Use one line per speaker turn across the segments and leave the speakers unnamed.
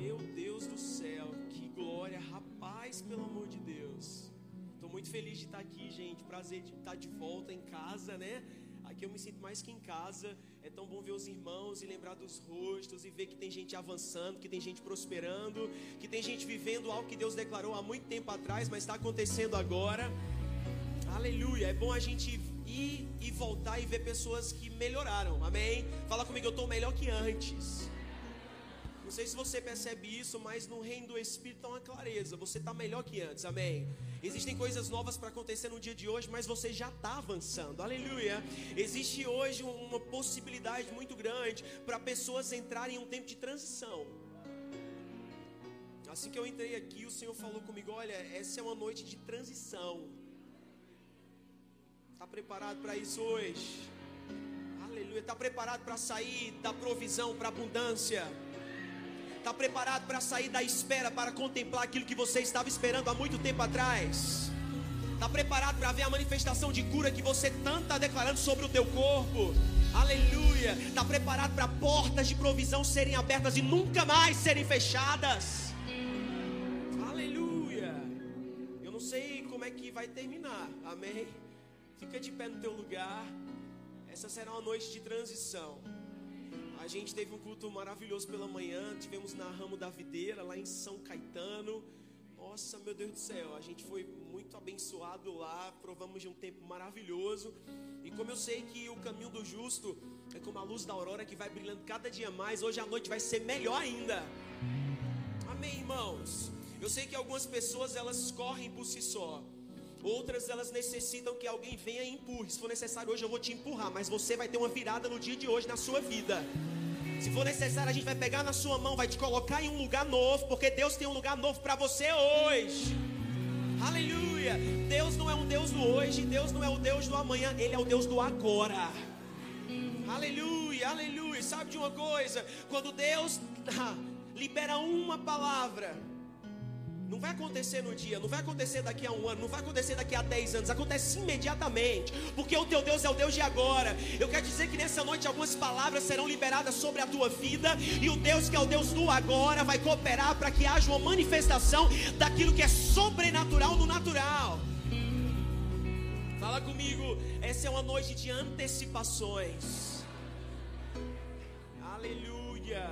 Meu Deus do céu, que glória, rapaz, pelo amor de Deus. Estou muito feliz de estar aqui, gente. Prazer de estar de volta em casa, né? Aqui eu me sinto mais que em casa. É tão bom ver os irmãos e lembrar dos rostos e ver que tem gente avançando, que tem gente prosperando, que tem gente vivendo algo que Deus declarou há muito tempo atrás, mas está acontecendo agora. Aleluia. É bom a gente ir e voltar e ver pessoas que melhoraram. Amém? Fala comigo, eu estou melhor que antes. Não sei se você percebe isso, mas no reino do Espírito há uma clareza. Você está melhor que antes, amém? Existem coisas novas para acontecer no dia de hoje, mas você já está avançando, aleluia. Existe hoje uma possibilidade muito grande para pessoas entrarem em um tempo de transição. Assim que eu entrei aqui, o Senhor falou comigo: Olha, essa é uma noite de transição. Está preparado para isso hoje? Aleluia. Está preparado para sair da provisão para abundância? Está preparado para sair da espera para contemplar aquilo que você estava esperando há muito tempo atrás? Está preparado para ver a manifestação de cura que você tanto está declarando sobre o teu corpo? Aleluia! Está preparado para portas de provisão serem abertas e nunca mais serem fechadas? Aleluia! Eu não sei como é que vai terminar, amém? Fica de pé no teu lugar. Essa será uma noite de transição. A gente teve um culto maravilhoso pela manhã. Tivemos na Ramo da Videira, lá em São Caetano. Nossa, meu Deus do céu, a gente foi muito abençoado lá. Provamos de um tempo maravilhoso. E como eu sei que o caminho do justo é como a luz da aurora que vai brilhando cada dia mais, hoje a noite vai ser melhor ainda. Amém, irmãos. Eu sei que algumas pessoas elas correm por si só. Outras elas necessitam que alguém venha e empurre. Se for necessário hoje eu vou te empurrar, mas você vai ter uma virada no dia de hoje na sua vida. Se for necessário, a gente vai pegar na sua mão, vai te colocar em um lugar novo, porque Deus tem um lugar novo para você hoje. Aleluia! Deus não é um Deus do hoje, Deus não é o Deus do amanhã, Ele é o Deus do agora. Aleluia, aleluia. Sabe de uma coisa? Quando Deus libera uma palavra, não vai acontecer no dia, não vai acontecer daqui a um ano, não vai acontecer daqui a dez anos, acontece imediatamente, porque o teu Deus é o Deus de agora. Eu quero dizer que nessa noite algumas palavras serão liberadas sobre a tua vida, e o Deus que é o Deus do agora vai cooperar para que haja uma manifestação daquilo que é sobrenatural no natural. Fala comigo, essa é uma noite de antecipações. Aleluia,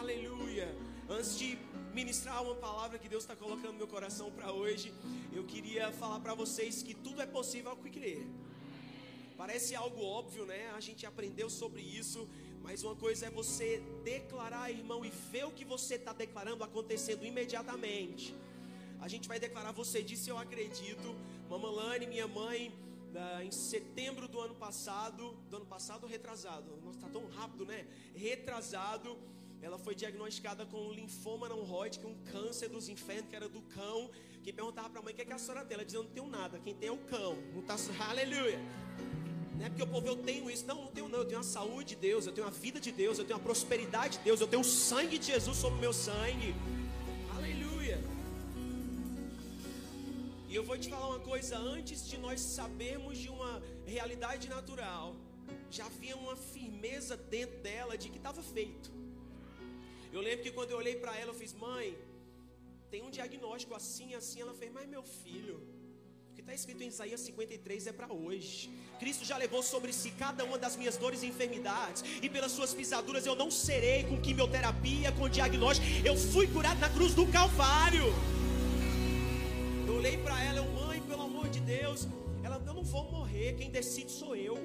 aleluia. Antes de ministrar uma palavra que Deus está colocando no meu coração para hoje, eu queria falar para vocês que tudo é possível ao que crer. Parece algo óbvio, né? A gente aprendeu sobre isso, mas uma coisa é você declarar, irmão, e ver o que você está declarando acontecendo imediatamente. A gente vai declarar, você disse, eu acredito. Mamãe, minha mãe, em setembro do ano passado, do ano passado retrasado, nossa, tá tão rápido, né? Retrasado ela foi diagnosticada com um linfoma não Hodgkin, um câncer dos infernos, que era do cão. Quem perguntava para a mãe o que, é que a senhora tem, ela dizia: não tenho nada, quem tem é o cão. Não tá, aleluia. Não é porque o povo eu tenho isso, não, não tenho não. Eu tenho a saúde de Deus, eu tenho a vida de Deus, eu tenho a prosperidade de Deus, eu tenho o sangue de Jesus sobre o meu sangue. Aleluia. E eu vou te falar uma coisa: antes de nós sabermos de uma realidade natural, já havia uma firmeza dentro dela de que estava feito. Eu lembro que quando eu olhei para ela, eu fiz, mãe, tem um diagnóstico assim, assim. Ela fez, mas meu filho, o que está escrito em Isaías 53 é para hoje. Cristo já levou sobre si cada uma das minhas dores e enfermidades, e pelas suas pisaduras eu não serei com quimioterapia, com diagnóstico. Eu fui curado na cruz do Calvário. Eu olhei para ela, eu, mãe, pelo amor de Deus. Ela, eu não vou morrer, quem decide sou eu.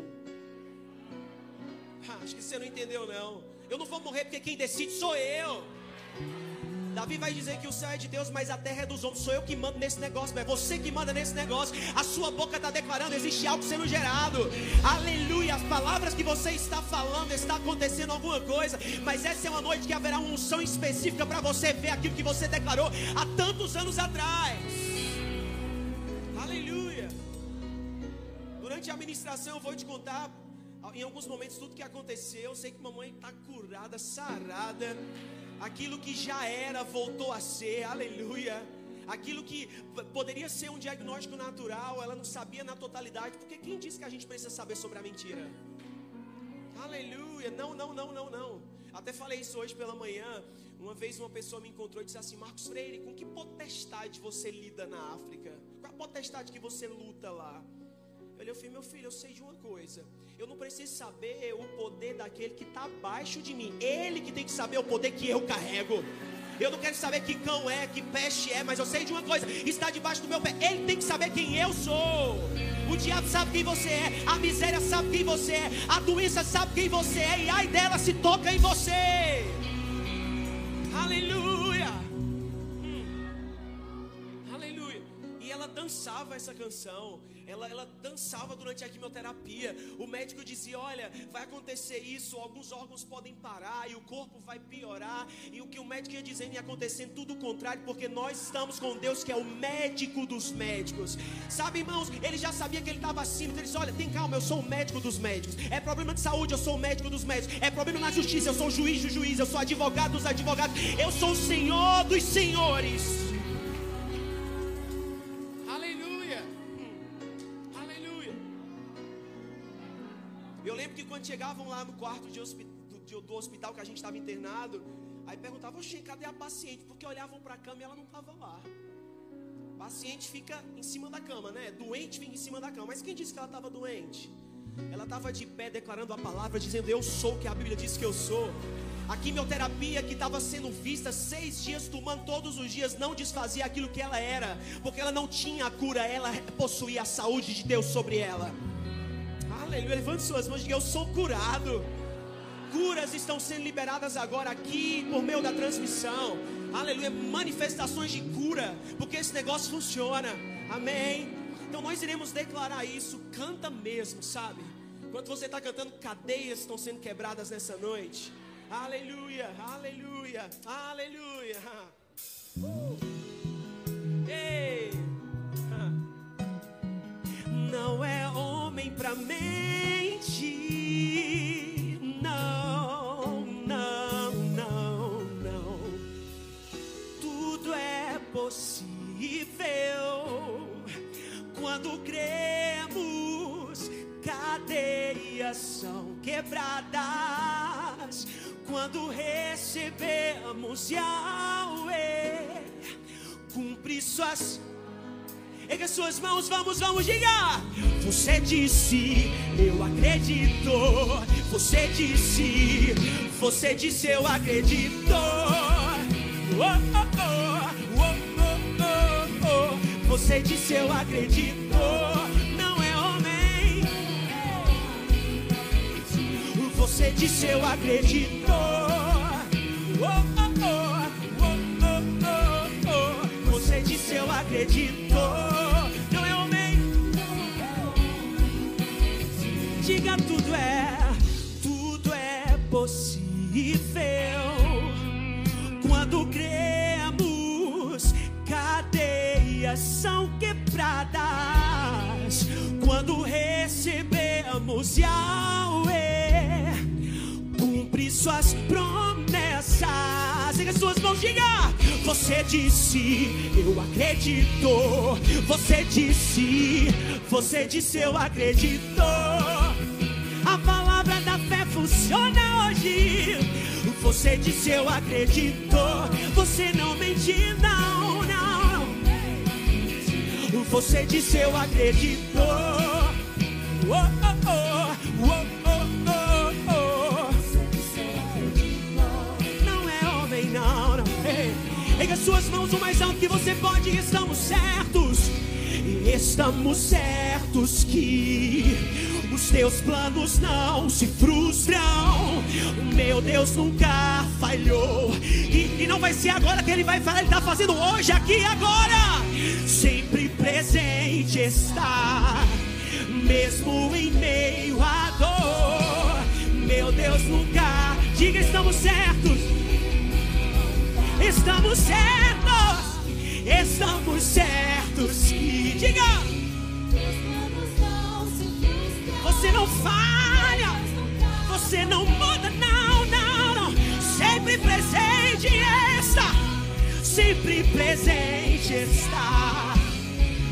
Ah, acho que você não entendeu, não. Eu não vou morrer porque quem decide sou eu. Davi vai dizer que o céu é de Deus, mas a terra é dos homens. Sou eu que mando nesse negócio, é você que manda nesse negócio. A sua boca está declarando, existe algo sendo gerado. Aleluia. As palavras que você está falando, está acontecendo alguma coisa. Mas essa é uma noite que haverá uma unção específica para você ver aquilo que você declarou há tantos anos atrás. Aleluia. Durante a ministração eu vou te contar em alguns momentos tudo que aconteceu, eu sei que mamãe está curada, sarada. Aquilo que já era voltou a ser, aleluia. Aquilo que poderia ser um diagnóstico natural, ela não sabia na totalidade, porque quem disse que a gente precisa saber sobre a mentira? Aleluia, não, não, não, não, não. Até falei isso hoje pela manhã. Uma vez uma pessoa me encontrou e disse assim: Marcos Freire, com que potestade você lida na África? Qual a potestade que você luta lá? Eu falei, meu filho, eu sei de uma coisa. Eu não preciso saber o poder daquele que está abaixo de mim. Ele que tem que saber o poder que eu carrego. Eu não quero saber que cão é, que peste é, mas eu sei de uma coisa: está debaixo do meu pé. Ele tem que saber quem eu sou. O diabo sabe quem você é, a miséria sabe quem você é, a doença sabe quem você é, e ai dela se toca em você. Aleluia. Hum. Aleluia. E ela dançava essa canção ela, ela dançava durante a quimioterapia. O médico dizia: Olha, vai acontecer isso, alguns órgãos podem parar e o corpo vai piorar. E o que o médico ia dizendo ia acontecendo tudo o contrário, porque nós estamos com Deus que é o médico dos médicos. Sabe, irmãos, ele já sabia que ele estava acima. Então ele disse: Olha, tem calma, eu sou o médico dos médicos. É problema de saúde, eu sou o médico dos médicos. É problema na justiça, eu sou o juiz dos juízes. Eu sou advogado dos advogados. Eu sou o senhor dos senhores. Lembro que quando chegavam lá no quarto de do, do hospital que a gente estava internado, aí perguntavam, oxe, cadê a paciente? Porque olhavam para a cama e ela não estava lá. paciente fica em cima da cama, né? Doente fica em cima da cama. Mas quem disse que ela estava doente? Ela estava de pé declarando a palavra, dizendo: Eu sou o que a Bíblia diz que eu sou. A quimioterapia que estava sendo vista seis dias, tomando todos os dias, não desfazia aquilo que ela era, porque ela não tinha a cura, ela possuía a saúde de Deus sobre ela. Aleluia. Levante suas mãos e diga: Eu sou curado. Curas estão sendo liberadas agora aqui por meio da transmissão. Aleluia. Manifestações de cura, porque esse negócio funciona. Amém. Então nós iremos declarar isso. Canta mesmo, sabe? Enquanto você está cantando, cadeias estão sendo quebradas nessa noite. Aleluia, aleluia, aleluia. Uh. Ei. Não é homem para mente. Não, não, não, não. Tudo é possível quando cremos. Cadeias são quebradas quando recebemos Yahweh. Cumpre suas Erga suas mãos, vamos, vamos, diga. Você disse, eu acredito. Você disse, você disse, eu acredito. Oh, oh, oh, você disse, eu acredito. Não é homem. Você disse, eu acredito. Você disse, eu acredito. Diga tudo é, tudo é possível quando cremos. Cadeias são quebradas quando recebemos Yahweh. Suas promessas. Siga suas mãos, diga. Você disse, eu acredito. Você disse, você disse, eu acredito. A palavra da fé funciona hoje. Você disse, eu acredito. Você não mentiu, não, não. Você disse, eu acredito. Oh, oh, oh, Ei, suas mãos o mais alto que você pode. Estamos certos. Estamos certos que os teus planos não se frustram. O meu Deus nunca falhou. E, e não vai ser agora que ele vai falar, ele está fazendo hoje, aqui agora. Sempre presente está, mesmo em meio à dor. Meu Deus nunca. Diga, estamos certos. Estamos certos. Estamos certos que. Diga. Você não falha. Você não muda, não, não, não. Sempre presente está. Sempre presente está.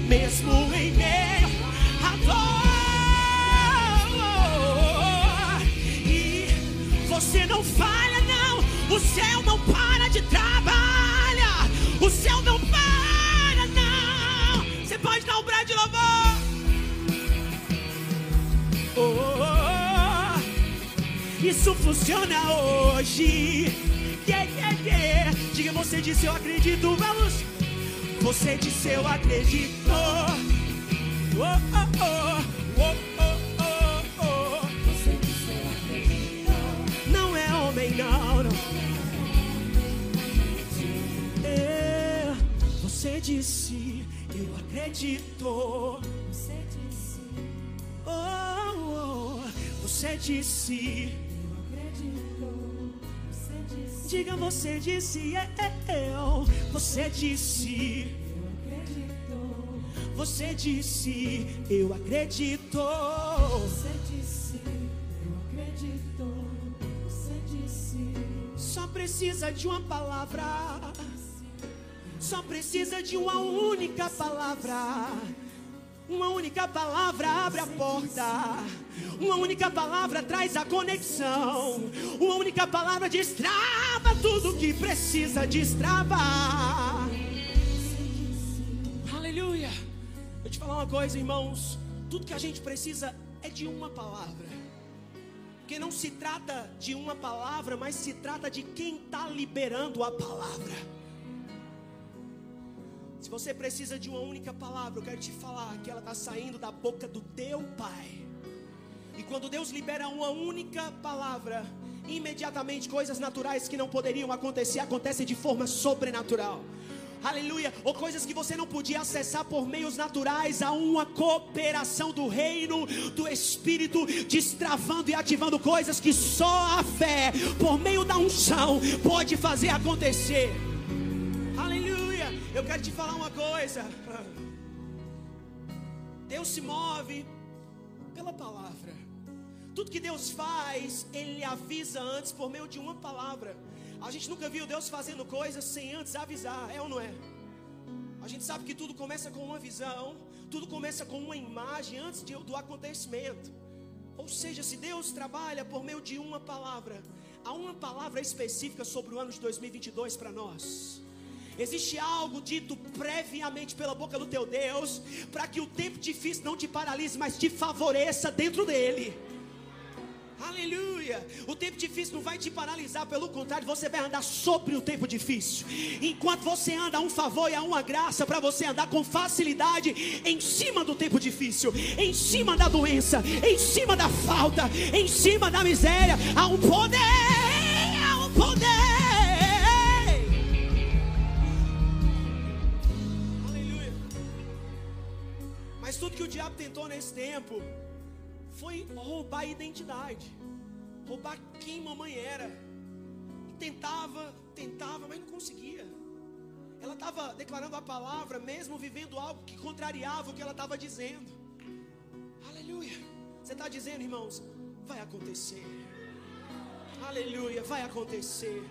Mesmo em meio a dor. E você não falha, não. O céu não para de trabalhar. Isso funciona hoje. Yeah, yeah, yeah. Diga, você disse eu acredito, vamos. Você disse eu acredito. Oh, oh, oh, oh, oh, oh.
Você disse eu acredito.
Não é homem, não, não. É, você disse eu acredito.
Você disse
Oh, oh, você disse. Diga, você disse é, é, eu. Você disse.
eu acredito.
Você disse eu acredito.
Você disse eu acredito. Você disse
Só precisa de uma palavra. Só precisa de uma única palavra. Uma única palavra abre a porta. Uma única palavra traz a conexão. Uma única palavra destrava tudo que precisa destravar. Aleluia. Eu te falar uma coisa, irmãos. Tudo que a gente precisa é de uma palavra. Porque não se trata de uma palavra, mas se trata de quem está liberando a palavra. Se você precisa de uma única palavra, eu quero te falar que ela está saindo da boca do teu Pai. E quando Deus libera uma única palavra, imediatamente coisas naturais que não poderiam acontecer acontecem de forma sobrenatural. Aleluia, ou coisas que você não podia acessar por meios naturais, há uma cooperação do reino do Espírito, destravando e ativando coisas que só a fé, por meio da unção, pode fazer acontecer. Eu quero te falar uma coisa. Deus se move pela palavra. Tudo que Deus faz, Ele avisa antes por meio de uma palavra. A gente nunca viu Deus fazendo coisas sem antes avisar, é ou não é? A gente sabe que tudo começa com uma visão, tudo começa com uma imagem antes de- do acontecimento. Ou seja, se Deus trabalha por meio de uma palavra, há uma palavra específica sobre o ano de 2022 para nós. Existe algo dito previamente pela boca do teu Deus, para que o tempo difícil não te paralise, mas te favoreça dentro dele. Aleluia! O tempo difícil não vai te paralisar, pelo contrário, você vai andar sobre o tempo difícil. Enquanto você anda, há um favor e há uma graça para você andar com facilidade em cima do tempo difícil, em cima da doença, em cima da falta, em cima da miséria. Há um poder! Tentou nesse tempo foi roubar a identidade, roubar quem mamãe era. E tentava, tentava, mas não conseguia. Ela estava declarando a palavra, mesmo vivendo algo que contrariava o que ela estava dizendo. Aleluia. Você está dizendo, irmãos, vai acontecer. Aleluia, vai acontecer.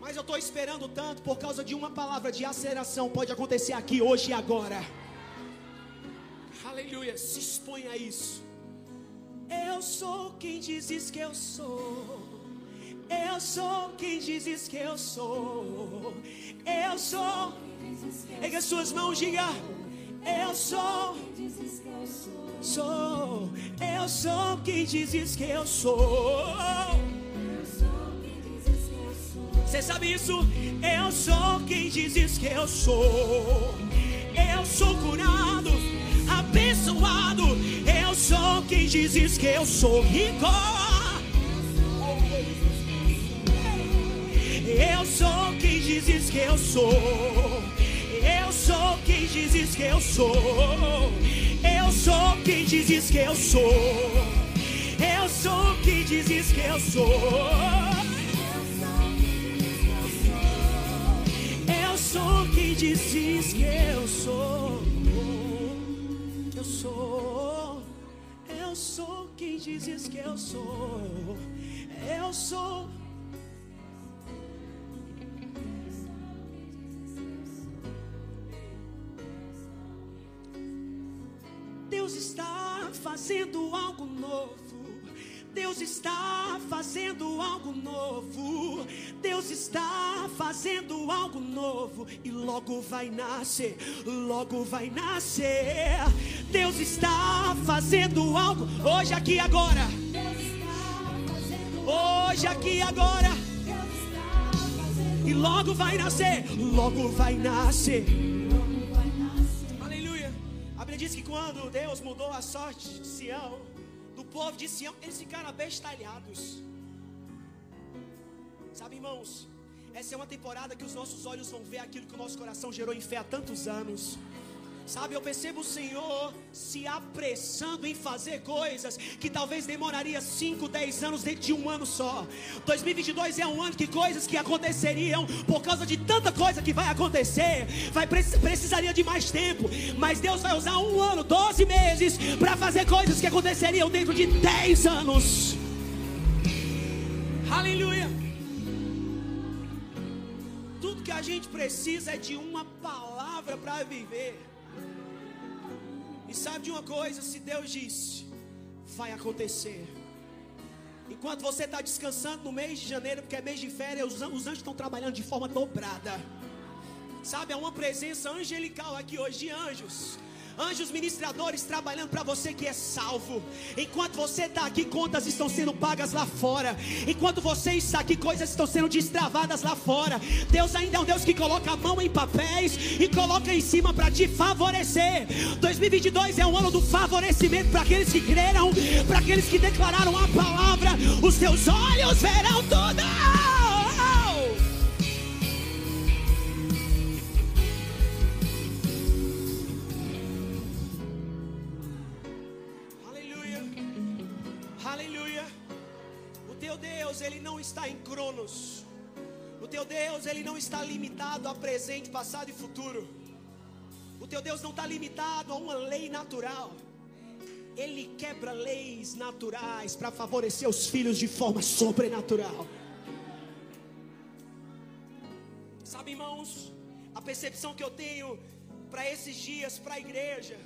Mas eu estou esperando tanto por causa de uma palavra de aceleração. Pode acontecer aqui, hoje e agora. Aleluia, se expõe a isso. Eu sou quem dizes que eu sou. Eu sou quem dizes que eu sou. Eu sou. Erga as suas mãos, diga. Eu sou.
sou.
Eu sou quem dizes que eu sou. Você sabe isso? Eu sou quem dizes que eu sou. Eu sou curado, sou quem dizes que eu sou rico. Eu sou quem dizes que eu sou. Eu sou quem dizes que eu sou. Eu sou quem dizes que eu sou. Eu sou quem dizes que eu sou. Eu sou quem dizes que eu sou. Eu sou. Eu sou quem dizes que eu sou. Eu sou. Deus está fazendo algo novo. Deus está fazendo algo novo. Deus está fazendo algo novo e logo vai nascer, logo vai nascer. Deus está fazendo algo hoje aqui agora. Hoje aqui agora e logo vai nascer, logo vai nascer. Aleluia. A Bíblia diz que quando Deus mudou a sorte de Sião, povo de Sião, eles ficaram abestalhados. Sabe, irmãos, essa é uma temporada que os nossos olhos vão ver aquilo que o nosso coração gerou em fé há tantos anos. Sabe, eu percebo o Senhor se apressando em fazer coisas que talvez demoraria 5, 10 anos dentro de um ano só. 2022 é um ano que coisas que aconteceriam por causa de tanta coisa que vai acontecer, vai preci- precisaria de mais tempo, mas Deus vai usar um ano, 12 meses para fazer coisas que aconteceriam dentro de 10 anos. Aleluia. Tudo que a gente precisa é de uma palavra para viver. E sabe de uma coisa? Se Deus disse, vai acontecer. Enquanto você está descansando no mês de janeiro, porque é mês de férias, os an- os anjos estão trabalhando de forma dobrada. Sabe, há uma presença angelical aqui hoje de anjos. Anjos ministradores trabalhando para você que é salvo. Enquanto você está aqui, contas estão sendo pagas lá fora. Enquanto você está aqui, coisas estão sendo destravadas lá fora. Deus ainda é um Deus que coloca a mão em papéis e coloca em cima para te favorecer. 2022 é um ano do favorecimento para aqueles que creram, para aqueles que declararam a palavra. Os teus olhos verão tudo. Deus, ele não está em Cronos. O teu Deus, ele não está limitado a presente, passado e futuro. O teu Deus não está limitado a uma lei natural. Ele quebra leis naturais para favorecer os filhos de forma sobrenatural. Sabe, irmãos, a percepção que eu tenho para esses dias, para a igreja,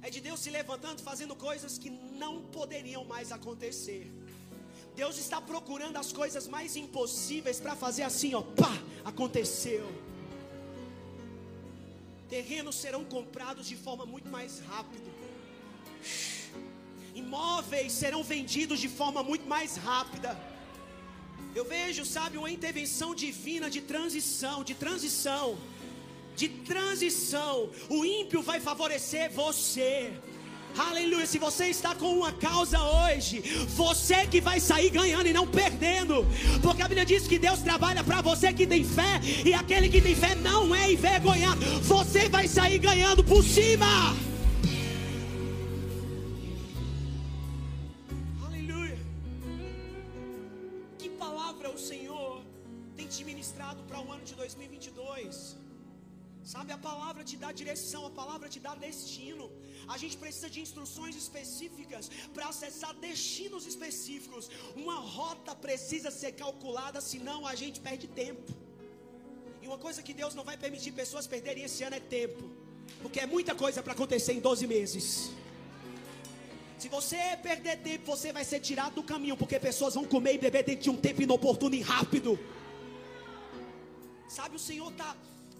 é de Deus se levantando, fazendo coisas que não poderiam mais acontecer. Deus está procurando as coisas mais impossíveis para fazer assim, ó, pá, aconteceu. Terrenos serão comprados de forma muito mais rápida. Imóveis serão vendidos de forma muito mais rápida. Eu vejo, sabe, uma intervenção divina de transição, de transição, de transição. O ímpio vai favorecer você. Aleluia, se você está com uma causa hoje, você que vai sair ganhando e não perdendo, porque a Bíblia diz que Deus trabalha para você que tem fé, e aquele que tem fé não é envergonhado, você vai sair ganhando por cima. Aleluia. Que palavra o Senhor tem te ministrado para o ano de 2022? Sabe, a palavra te dá direção, a palavra te dá destino. A gente precisa de instruções específicas para acessar destinos específicos. Uma rota precisa ser calculada, senão a gente perde tempo. E uma coisa que Deus não vai permitir pessoas perderem esse ano é tempo, porque é muita coisa para acontecer em 12 meses. Se você perder tempo, você vai ser tirado do caminho, porque pessoas vão comer e beber dentro de um tempo inoportuno e rápido. Sabe, o Senhor está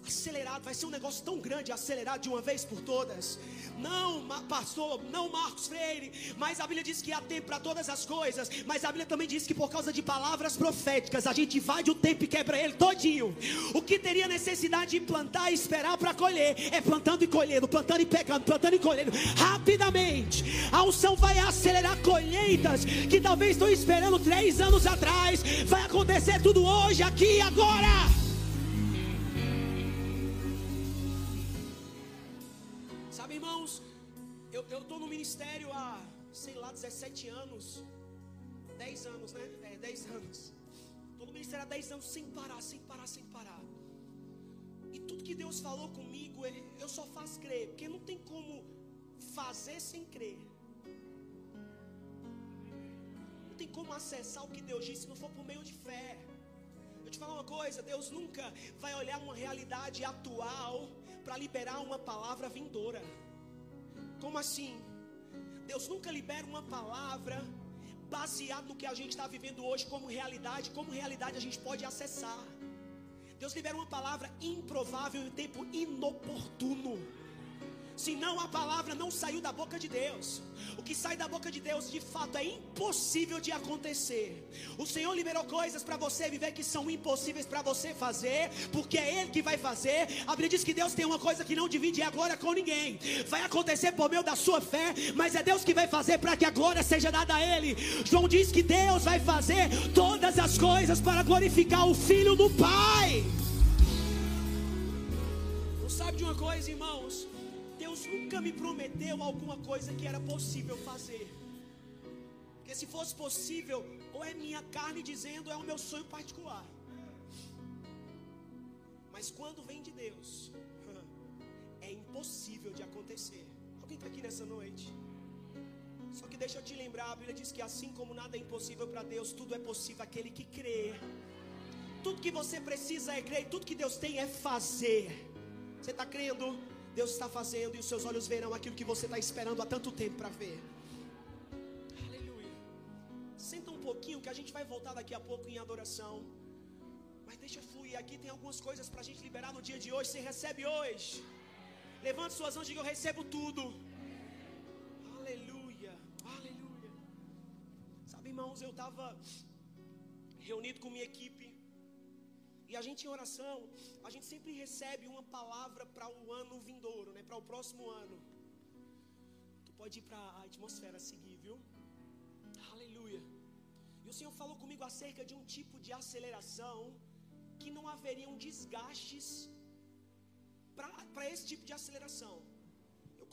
acelerado, vai ser um negócio tão grande, acelerado de uma vez por todas. Não, pastor, não Marcos Freire, mas a Bíblia diz que há tempo para todas as coisas, mas a Bíblia também diz que por causa de palavras proféticas, a gente invade o tempo e quebra ele todinho. O que teria necessidade de plantar e esperar para colher, é plantando e colhendo, plantando e pegando, plantando e colhendo, rapidamente. A unção vai acelerar colheitas que talvez estão esperando três anos atrás, vai acontecer tudo hoje, aqui e agora. Sabe, irmãos, eu estou no ministério há, sei lá, 17 anos. 10 anos, né? É, 10 anos. Estou no ministério há 10 anos sem parar, sem parar, sem parar. E tudo que Deus falou comigo, ele- eu só faço crer, porque não tem como fazer sem crer. Não tem como acessar o que Deus disse se não for por meio de fé. Eu te falar uma coisa, Deus nunca vai olhar uma realidade atual para liberar uma palavra vindoura. Como assim? Deus nunca libera uma palavra baseado no que a gente está vivendo hoje como realidade, como realidade a gente pode acessar. Deus libera uma palavra improvável em tempo inoportuno. Senão a palavra não saiu da boca de Deus. O que sai da boca de Deus de fato é impossível de acontecer. O Senhor liberou coisas para você viver que são impossíveis para você fazer, porque é Ele que vai fazer. A Bíblia diz que Deus tem uma coisa que não divide a glória com ninguém. Vai acontecer por meio da sua fé, mas é Deus que vai fazer para que a glória seja dada a Ele. João diz que Deus vai fazer todas as coisas para glorificar o Filho do Pai. Não sabe de uma coisa, irmãos? Nunca me prometeu alguma coisa que era possível fazer. Porque se fosse possível, ou é minha carne dizendo, é o meu sonho particular. Mas quando vem de Deus, é impossível de acontecer. Alguém está aqui nessa noite? Só que deixa eu te lembrar, a Bíblia diz que assim como nada é impossível para Deus, tudo é possível aquele que crê. Tudo que você precisa é crer, tudo que Deus tem é fazer. Você está crendo? Deus está fazendo e os seus olhos verão aquilo que você está esperando há tanto tempo para ver. Aleluia. Senta um pouquinho que a gente vai voltar daqui a pouco em adoração. Mas deixa fluir. Aqui tem algumas coisas para a gente liberar no dia de hoje. Você recebe hoje. Levante suas mãos e diga: Eu recebo tudo. Aleluia. Aleluia. Sabe, irmãos, eu estava reunido com minha equipe. E a gente em oração, a gente sempre recebe uma palavra para o ano vindouro, né? Para o próximo ano. Tu pode ir para a atmosfera seguir, viu? Aleluia. E o Senhor falou comigo acerca de um tipo de aceleração que não haveriam desgastes para esse tipo de aceleração.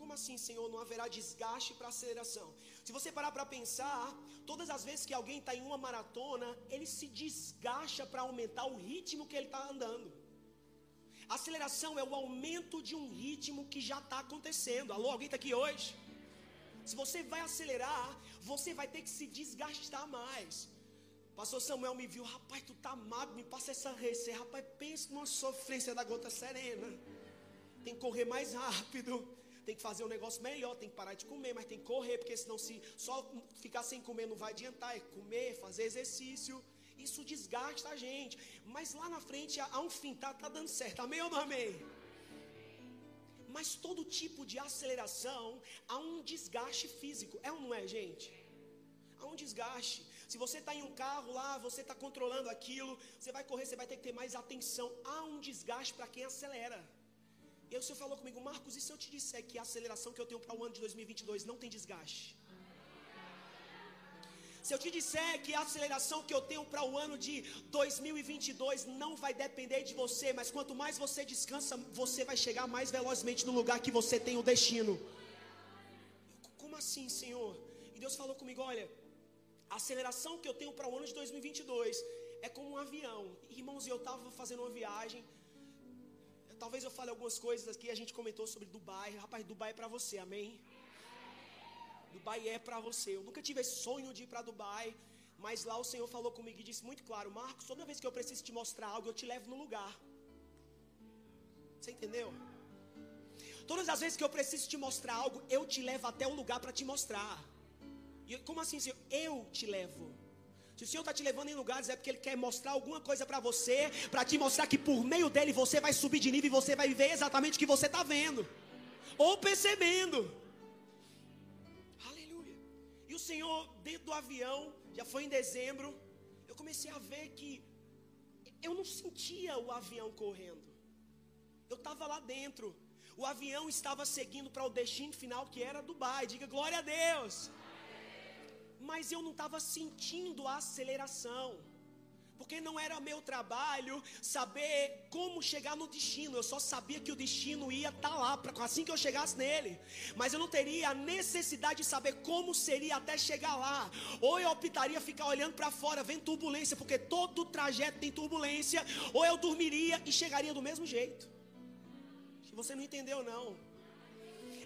Como assim, Senhor, não haverá desgaste para aceleração? Se você parar para pensar, todas as vezes que alguém está em uma maratona, ele se desgasta para aumentar o ritmo que ele está andando. Aceleração é o aumento de um ritmo que já está acontecendo. Alô, alguém está aqui hoje? Se você vai acelerar, você vai ter que se desgastar mais. Pastor Samuel me viu, rapaz, tu tá magro, me passa essa receita. Rapaz, pensa numa sofrência da gota serena. Tem que correr mais rápido tem que fazer um negócio melhor, tem que parar de comer, mas tem que correr, porque senão se só ficar sem comer não vai adiantar, é comer, fazer exercício. Isso desgasta a gente. Mas lá na frente há um fim, tá, tá dando certo. Amém ou não amém? Mas todo tipo de aceleração há um desgaste físico. É ou não é, gente? Há um desgaste. Se você está em um carro lá, você está controlando aquilo, você vai correr, você vai ter que ter mais atenção. Há um desgaste para quem acelera. E aí o Senhor falou comigo, Marcos, e se eu te disser que a aceleração que eu tenho para o ano de 2022 não tem desgaste? Se eu te disser que a aceleração que eu tenho para o ano de 2022 não vai depender de você, mas quanto mais você descansa, você vai chegar mais velozmente no lugar que você tem o destino. Como assim, Senhor? E Deus falou comigo: olha, a aceleração que eu tenho para o ano de 2022 é como um avião. Irmãos, eu estava fazendo uma viagem. Talvez eu fale algumas coisas aqui. A gente comentou sobre Dubai. Rapaz, Dubai é para você, amém? Dubai é para você. Eu nunca tive esse sonho de ir para Dubai. Mas lá o Senhor falou comigo e disse muito claro: Marcos, toda vez que eu preciso te mostrar algo, eu te levo no lugar. Você entendeu? Todas as vezes que eu preciso te mostrar algo, eu te levo até o lugar para te mostrar. E como assim, Senhor? Eu te levo. Se o Senhor está te levando em lugares, é porque Ele quer mostrar alguma coisa para você, para te mostrar que por meio dele você vai subir de nível e você vai viver exatamente o que você está vendo, ou percebendo. Aleluia. E o Senhor, dentro do avião, já foi em dezembro, eu comecei a ver que eu não sentia o avião correndo, eu estava lá dentro. O avião estava seguindo para o destino final que era Dubai. Diga glória a Deus mas eu não estava sentindo a aceleração. Porque não era meu trabalho saber como chegar no destino. Eu só sabia que o destino ia estar tá lá assim que eu chegasse nele. Mas eu não teria a necessidade de saber como seria até chegar lá. Ou eu optaria ficar olhando para fora, vendo turbulência, porque todo trajeto tem turbulência. Ou eu dormiria e chegaria do mesmo jeito. Você não entendeu, não.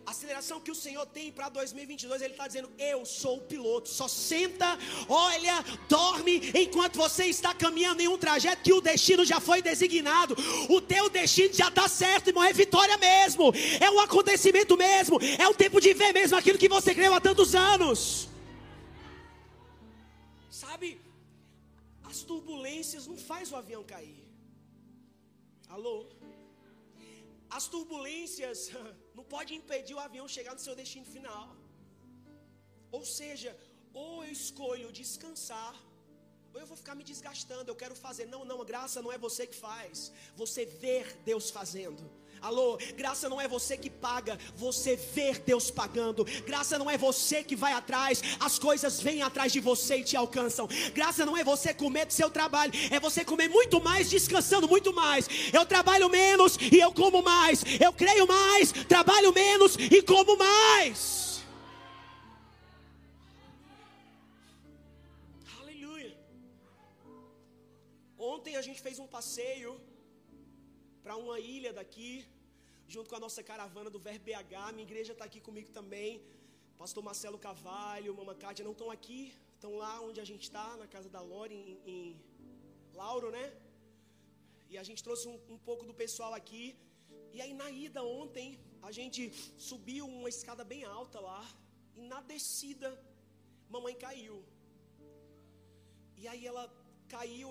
A aceleração que o Senhor tem para 2022, Ele está dizendo: Eu sou o piloto. Só senta, olha, dorme enquanto você está caminhando em um trajeto que o destino já foi designado. O teu destino já está certo, irmão. É vitória mesmo. É um acontecimento mesmo. É o tempo de ver mesmo aquilo que você creu há tantos anos. turbulências não faz o avião cair. Alô? As turbulências não podem impedir o avião chegar no seu destino final. Ou seja, ou eu escolho descansar, ou eu vou ficar me desgastando, eu quero fazer. Não, não, graça não é você que faz. Você ver Deus fazendo. Alô, graça não é você que paga, você ver Deus pagando. Graça não é você que vai atrás, as coisas vêm atrás de você e te alcançam. Graça não é você comer do seu trabalho, é você comer muito mais, descansando muito mais. Eu trabalho menos e eu como mais. Eu creio mais, trabalho menos e como mais. Aleluia. Ontem a gente fez um passeio para uma ilha daqui, junto com a nossa caravana do Verbo BH. Minha igreja está aqui comigo também. Pastor Marcelo Cavalho, Mama Cádia não estão aqui, estão lá onde a gente está, na casa da Lore, em, em, Lauro, né? E a gente trouxe um, um pouco do pessoal aqui. E aí na ida ontem, a gente subiu uma escada bem alta lá. E na descida, mamãe caiu. E aí ela caiu,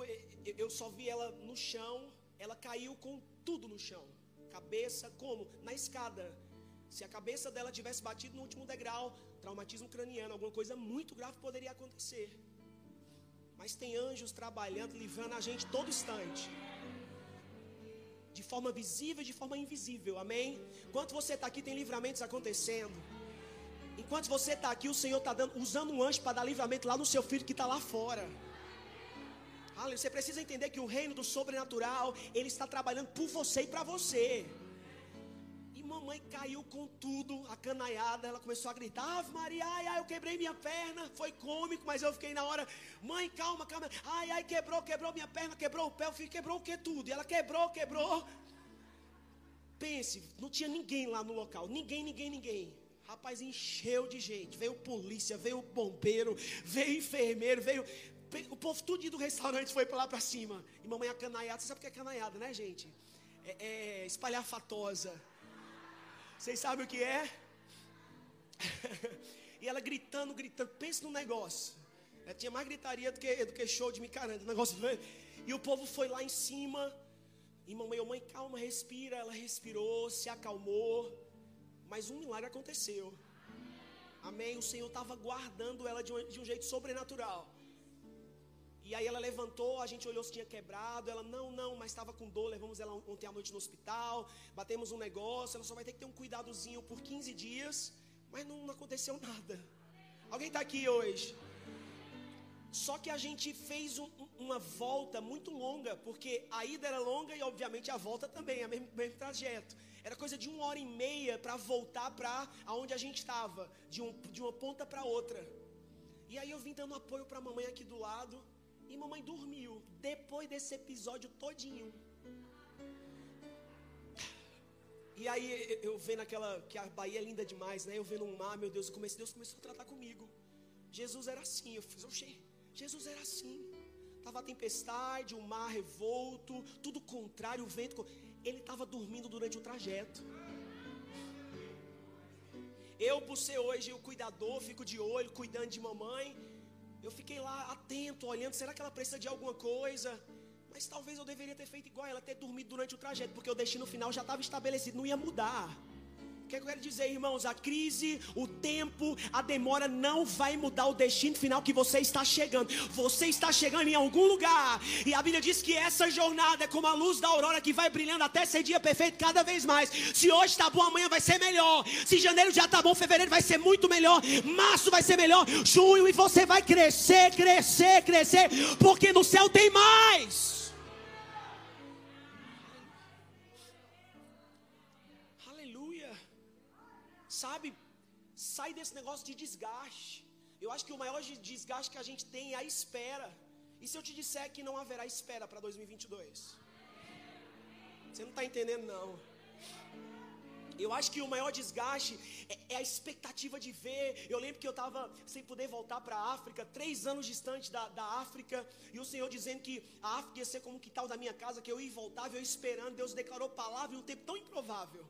eu só vi ela no chão, ela caiu com tudo no chão. Cabeça, como? Na escada. Se a cabeça dela tivesse batido no último degrau, traumatismo craniano, alguma coisa muito grave poderia acontecer. Mas tem anjos trabalhando, livrando a gente todo instante. De forma visível e de forma invisível, amém? Enquanto você está aqui, tem livramentos acontecendo. Enquanto você está aqui, o Senhor está usando um anjo para dar livramento lá no seu filho que está lá fora. Aleluia. Você precisa entender que o reino do sobrenatural, ele está trabalhando por você e para você. E mamãe caiu com tudo, a canaiada, ela começou a gritar: Ave Maria, ai, ai, eu quebrei minha perna. Foi cômico, mas eu fiquei na hora: Mãe, calma, calma. Ai, ai, quebrou, quebrou minha perna, quebrou o pé. Eu fiquei, quebrou o que tudo? E ela quebrou, quebrou. Pense, não tinha ninguém lá no local. Ninguém, ninguém, ninguém. Rapaz, encheu de gente. Veio polícia, veio bombeiro, veio enfermeiro, veio o povo tudo do restaurante foi para lá para cima. E mamãe acanaiada, você sabe o que é acanaiada, né, gente? É, é espalhafatosa. Vocês sabem o que é? e ela gritando, gritando. Pensa no negócio. Ela tinha mais gritaria do que, do que show de micaranda. Negócio E o povo foi lá em cima. E mamãe, oh, mãe, calma, respira. Ela respirou, se acalmou. Mas um milagre aconteceu. Amém. O Senhor estava guardando ela de um, de um jeito sobrenatural. E aí ela levantou, a gente olhou se tinha quebrado. Ela, não, não, mas estava com dor. Levamos ela ontem à noite no hospital. Batemos um negócio. Ela só vai ter que ter um cuidadozinho por 15 dias. Mas não, não aconteceu nada. Alguém está aqui hoje? Só que a gente fez um, uma volta muito longa, porque a ida era longa e, obviamente, a volta também, é o mesmo, mesmo trajeto. Era coisa de uma hora e meia para voltar para aonde a gente estava, de, um, de uma ponta para outra. E aí eu vim dando apoio para a mamãe aqui do lado. E mamãe dormiu depois desse episódio todinho. E aí eu vendo aquela que a Bahia é linda demais, né? Eu vendo um mar, meu Deus, comecei, Deus começou a tratar comigo. Jesus era assim, eu fiz, oxê, Jesus era assim. Tava a tempestade, o mar revolto, tudo contrário, o vento. Ele estava dormindo durante o trajeto. Eu, por ser hoje o cuidador, fico de olho, cuidando de mamãe. Eu fiquei lá atento, olhando, será que ela precisa de alguma coisa? Mas talvez eu deveria ter feito igual ela, ter dormido durante o trajeto, porque o destino final já estava estabelecido, não ia mudar. Que eu quero dizer, irmãos? A crise, o tempo, a demora não vai mudar o destino final que você está chegando. Você está chegando em algum lugar. E a Bíblia diz que essa jornada é como a luz da aurora que vai brilhando até ser dia perfeito cada vez mais. Se hoje está bom, amanhã vai ser melhor. Se janeiro já está bom, fevereiro vai ser muito melhor. Março vai ser melhor. Junho e você vai crescer, crescer, crescer. Porque no céu tem mais. Sabe, sai desse negócio de desgaste. Eu acho que o maior desgaste que a gente tem é a espera. E se eu te disser que não haverá espera para 2022? Você não está entendendo, não. Eu acho que o maior desgaste é, é, a expectativa de ver. Eu lembro que eu estava sem poder voltar para a África, três anos distante da, da África, e o Senhor dizendo que a África ia ser como que tal da minha casa, que eu ia e voltava, eu esperando. Deus declarou palavra em um tempo tão improvável.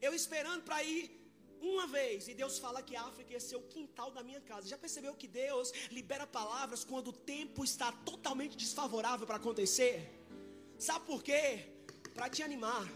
Eu esperando para ir uma vez, e Deus fala que a África ia ser o quintal da minha casa. Já percebeu que Deus libera palavras quando o tempo está totalmente desfavorável para acontecer? Sabe por quê? Para te animar.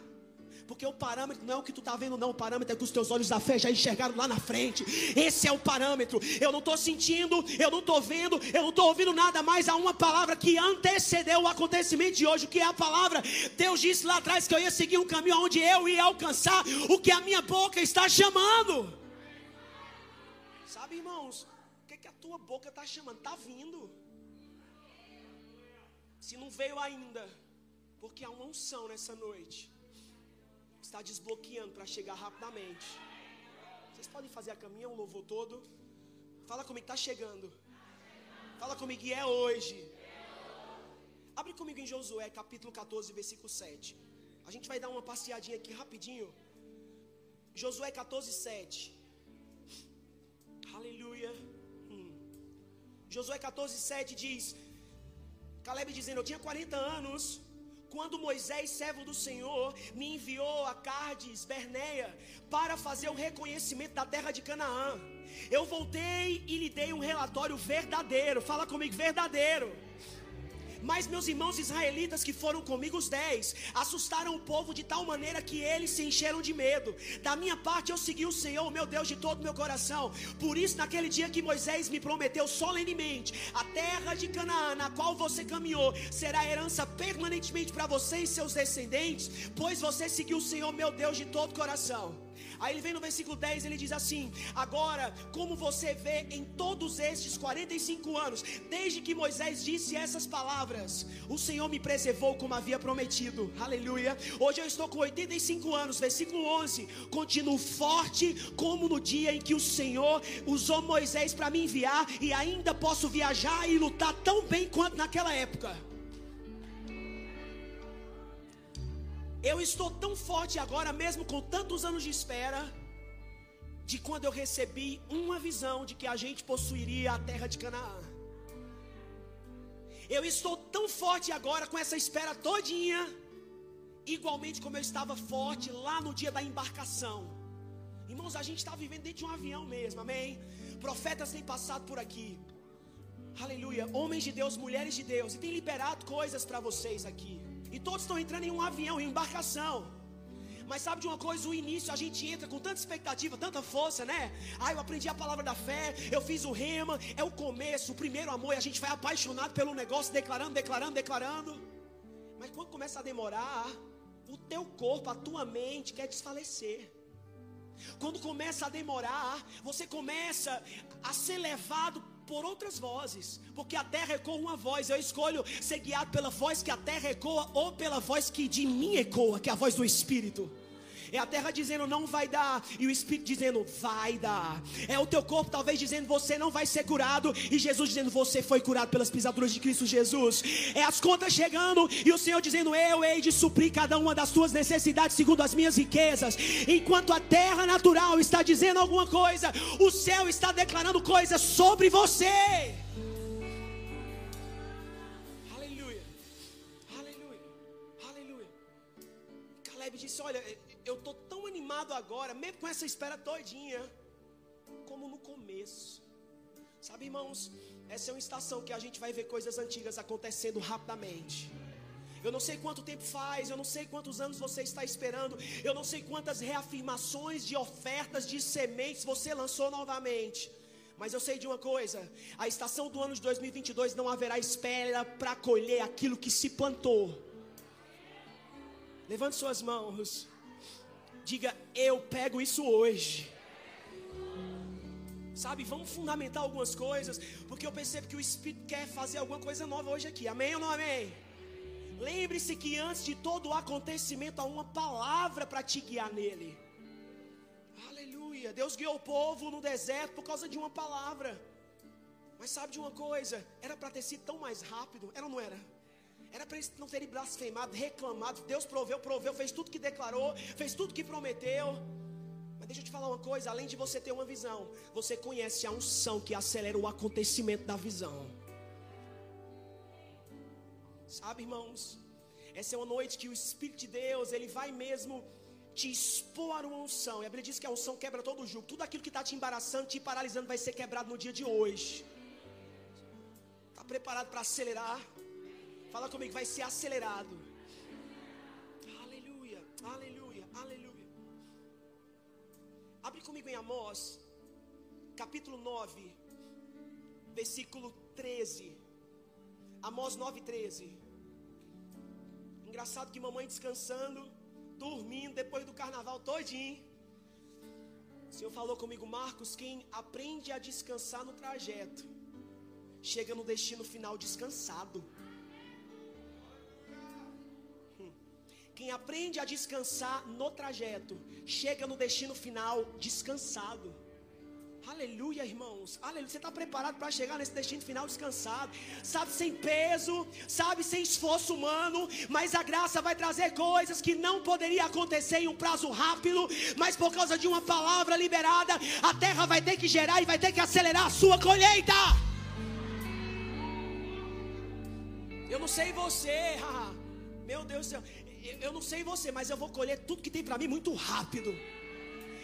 Porque o parâmetro não é o que tu está vendo, não. O parâmetro é que os teus olhos da fé já enxergaram lá na frente. Esse é o parâmetro. Eu não estou sentindo, eu não estou vendo, eu não estou ouvindo nada mais. Há uma palavra que antecedeu o acontecimento de hoje. Que é a palavra? Deus disse lá atrás que eu ia seguir um caminho onde eu ia alcançar o que a minha boca está chamando. Sabe, irmãos, o que, que a tua boca está chamando? Está vindo. Se não veio ainda, porque há uma unção nessa noite está desbloqueando para chegar rapidamente. Vocês podem fazer a caminha, o louvor todo. Fala comigo, está chegando. Fala comigo, e é hoje. Abre comigo em Josué, capítulo 14, versículo 7. A gente vai dar uma passeadinha aqui rapidinho. Josué 14, 7. Aleluia. Hum. Josué 14, 7 diz: Caleb dizendo: Eu tinha 40 anos quando Moisés, servo do Senhor, me enviou a Cardes, Berneia, para fazer o reconhecimento da terra de Canaã. Eu voltei e lhe dei um relatório verdadeiro. Fala comigo, verdadeiro. Mas meus irmãos israelitas que foram comigo, os dez, assustaram o povo de tal maneira que eles se encheram de medo. Da minha parte, eu segui o Senhor, meu Deus, de todo o meu coração. Por isso, naquele dia que Moisés me prometeu solenemente: a terra de Canaã, na qual você caminhou, será herança permanentemente para você e seus descendentes, pois você seguiu o Senhor, meu Deus, de todo o coração. Aí ele vem no versículo 10, ele diz assim: Agora, como você vê em todos estes 45 anos, desde que Moisés disse essas palavras, o Senhor me preservou como havia prometido. Aleluia. Hoje eu estou com 85 anos, versículo 11. Continuo forte como no dia em que o Senhor usou Moisés para me enviar e ainda posso viajar e lutar tão bem quanto naquela época. Eu estou tão forte agora, mesmo com tantos anos de espera, de quando eu recebi uma visão de que a gente possuiria a terra de Canaã. Eu estou tão forte agora com essa espera todinha, igualmente como eu estava forte lá no dia da embarcação. Irmãos, a gente está vivendo dentro de um avião mesmo, amém? Profetas têm passado por aqui. Aleluia. Homens de Deus, mulheres de Deus, e tem liberado coisas para vocês aqui. E todos estão entrando em um avião, em embarcação. Mas sabe de uma coisa? O início a gente entra com tanta expectativa, tanta força, né? Ah, eu aprendi a palavra da fé, eu fiz o rema, é o começo, o primeiro amor, e a gente vai apaixonado pelo negócio, declarando, declarando, declarando. Mas quando começa a demorar, o teu corpo, a tua mente quer desfalecer. Quando começa a demorar, você começa a ser levado por outras vozes, porque a terra ecoa uma voz. Eu escolho ser guiado pela voz que a terra ecoa ou pela voz que de mim ecoa, que é a voz do Espírito. É a terra dizendo não vai dar, e o Espírito dizendo vai dar. É o teu corpo talvez dizendo você não vai ser curado, e Jesus dizendo você foi curado pelas pisaduras de Cristo Jesus. É as contas chegando, e o Senhor dizendo eu hei de suprir cada uma das tuas necessidades segundo as minhas riquezas. Enquanto a terra natural está dizendo alguma coisa, o céu está declarando coisas sobre você. Disse: Olha, eu estou tão animado agora, mesmo com essa espera todinha, como no começo. Sabe, irmãos, essa é uma estação que a gente vai ver coisas antigas acontecendo rapidamente. Eu não sei quanto tempo faz, eu não sei quantos anos você está esperando, eu não sei quantas reafirmações de ofertas de sementes você lançou novamente. Mas eu sei de uma coisa: a estação do ano de 2022 não haverá espera para colher aquilo que se plantou. Levante suas mãos. Diga, eu pego isso hoje. Sabe, vamos fundamentar algumas coisas, porque eu percebo que o Espírito quer fazer alguma coisa nova hoje aqui. Amém ou não amém? Lembre-se que antes de todo acontecimento há uma palavra para te guiar nele. Aleluia. Deus guiou o povo no deserto por causa de uma palavra. Mas sabe de uma coisa? Era para ter sido tão mais rápido, era ou não era? Era para eles não terem blasfemado, reclamado. Deus proveu, proveu, fez tudo que declarou, fez tudo que prometeu. Mas deixa eu te falar uma coisa: além de você ter uma visão, você conhece a unção que acelera o acontecimento da visão. Sabe, irmãos? Essa é uma noite que o Espírito de Deus, ele vai mesmo te expor a uma unção. E a Bíblia diz que a unção quebra todo o jugo. Tudo aquilo que está te embaraçando, te paralisando, vai ser quebrado no dia de hoje. Está preparado para acelerar? Fala comigo, vai ser acelerado. Aleluia, aleluia, aleluia. Abre comigo em Amós, capítulo 9, versículo 13. Amós 9, 13. Engraçado que mamãe descansando dormindo depois do carnaval todinho. O Senhor falou comigo, Marcos, quem aprende a descansar no trajeto, chega no destino final descansado. Quem aprende a descansar no trajeto, chega no destino final descansado. Aleluia, irmãos. Aleluia. Você está preparado para chegar nesse destino final descansado? Sabe, sem peso, sabe, sem esforço humano. Mas a graça vai trazer coisas que não poderia acontecer em um prazo rápido. Mas por causa de uma palavra liberada, a terra vai ter que gerar e vai ter que acelerar a sua colheita. Eu não sei você, meu Deus do céu. Eu não sei você, mas eu vou colher tudo que tem para mim muito rápido.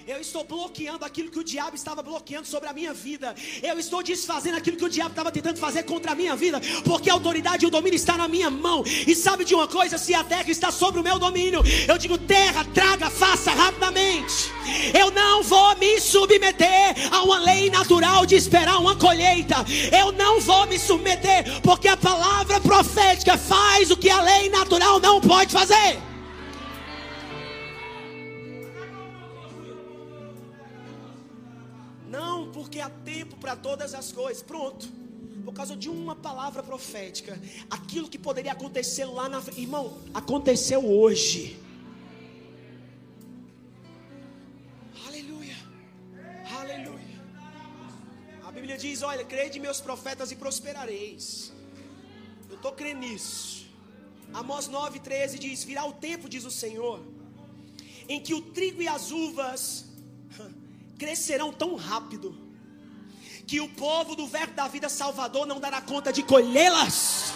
Eu estou bloqueando aquilo que o diabo estava bloqueando sobre a minha vida. Eu estou desfazendo aquilo que o diabo estava tentando fazer contra a minha vida, porque a autoridade e o domínio está na minha mão. E sabe de uma coisa? Se a terra está sobre o meu domínio, eu digo: terra, traga, faça rapidamente. Eu não vou me submeter a uma lei natural de esperar uma colheita. Eu não vou me submeter, porque a palavra profética faz o que a lei natural não pode fazer. Porque há tempo para todas as coisas. Pronto. Por causa de uma palavra profética, aquilo que poderia acontecer lá na frente, irmão, aconteceu hoje. Aleluia. Aleluia. A Bíblia diz: Olha, crede meus profetas e prosperareis. Eu estou crendo nisso. Amós 9,13 diz: Virá o tempo, diz o Senhor, em que o trigo e as uvas crescerão tão rápido que o povo do verbo da vida salvador não dará conta de colhê-las.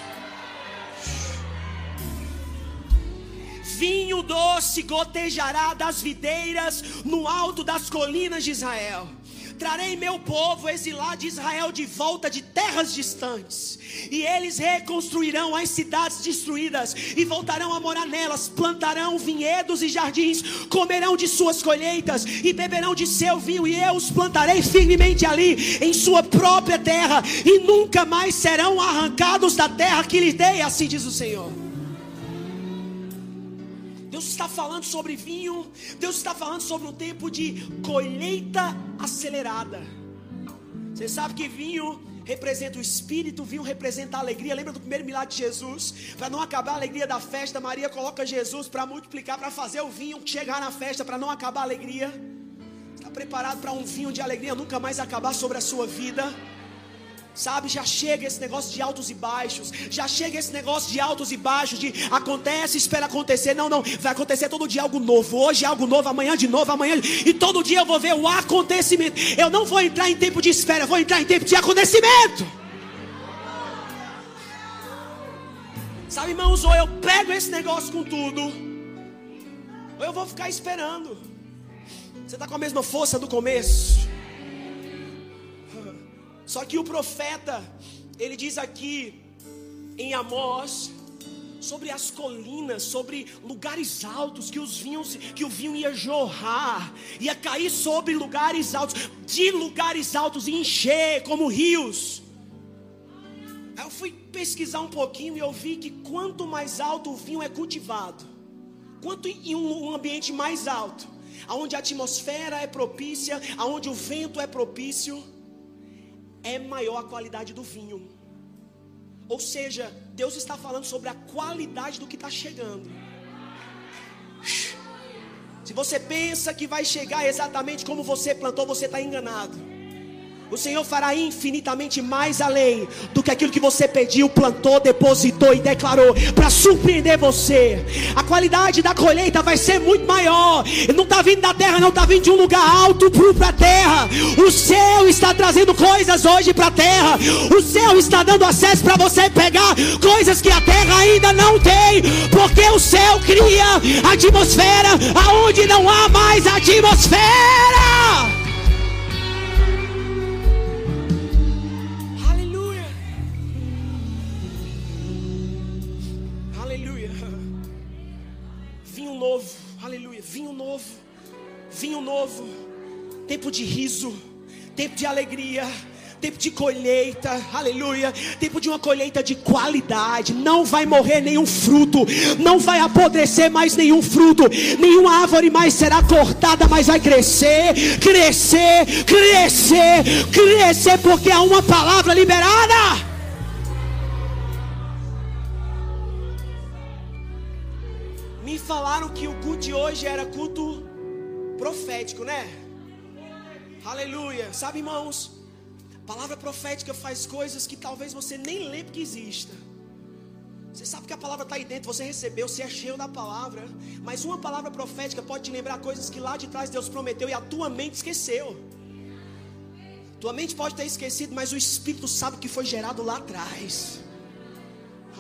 Vinho doce gotejará das videiras no alto das colinas de Israel. Trarei meu povo exilado de Israel de volta de terras distantes, e eles reconstruirão as cidades destruídas e voltarão a morar nelas. Plantarão vinhedos e jardins, comerão de suas colheitas e beberão de seu vinho, e eu os plantarei firmemente ali, em sua própria terra, e nunca mais serão arrancados da terra que lhes dei, assim diz o Senhor. Está falando sobre vinho, Deus está falando sobre um tempo de colheita acelerada. Você sabe que vinho representa o espírito, vinho representa a alegria. Lembra do primeiro milagre de Jesus? Para não acabar a alegria da festa, Maria coloca Jesus para multiplicar, para fazer o vinho chegar na festa, para não acabar a alegria. Está preparado para um vinho de alegria nunca mais acabar sobre a sua vida? Sabe, já chega esse negócio de altos e baixos. Já chega esse negócio de altos e baixos. De acontece, espera acontecer. Não, não. Vai acontecer todo dia algo novo. Hoje é algo novo, amanhã de novo, amanhã. E todo dia eu vou ver o acontecimento. Eu não vou entrar em tempo de espera, eu vou entrar em tempo de acontecimento. Sabe, irmãos, ou eu pego esse negócio com tudo, ou eu vou ficar esperando. Você está com a mesma força do começo? Só que o profeta, ele diz aqui em Amós sobre as colinas, sobre lugares altos que os vinhos, que o vinho ia jorrar, ia cair sobre lugares altos, de lugares altos encher como rios. Aí eu fui pesquisar um pouquinho e eu vi que quanto mais alto o vinho é cultivado, quanto em um ambiente mais alto, aonde a atmosfera é propícia, aonde o vento é propício, é maior a qualidade do vinho. Ou seja, Deus está falando sobre a qualidade do que está chegando. Se você pensa que vai chegar exatamente como você plantou, você está enganado. O Senhor fará infinitamente mais além do que aquilo que você pediu, plantou, depositou e declarou para surpreender você. A qualidade da colheita vai ser muito maior. Não está vindo da terra, não está vindo de um lugar alto para a terra. O céu está trazendo coisas hoje para a terra. O céu está dando acesso para você pegar coisas que a terra ainda não tem, porque o céu cria atmosfera aonde não há mais atmosfera. Novo, vinho novo, tempo de riso, tempo de alegria, tempo de colheita, aleluia, tempo de uma colheita de qualidade. Não vai morrer nenhum fruto, não vai apodrecer mais nenhum fruto, nenhuma árvore mais será cortada, mas vai crescer, crescer, crescer, crescer, porque há uma palavra liberada. Falaram que o culto de hoje era culto profético, né? Aleluia. Sabe, irmãos? palavra profética faz coisas que talvez você nem lembre que exista. Você sabe que a palavra está aí dentro, você recebeu, você é cheio da palavra. Mas uma palavra profética pode te lembrar coisas que lá de trás Deus prometeu e a tua mente esqueceu. Tua mente pode ter esquecido, mas o Espírito sabe o que foi gerado lá atrás.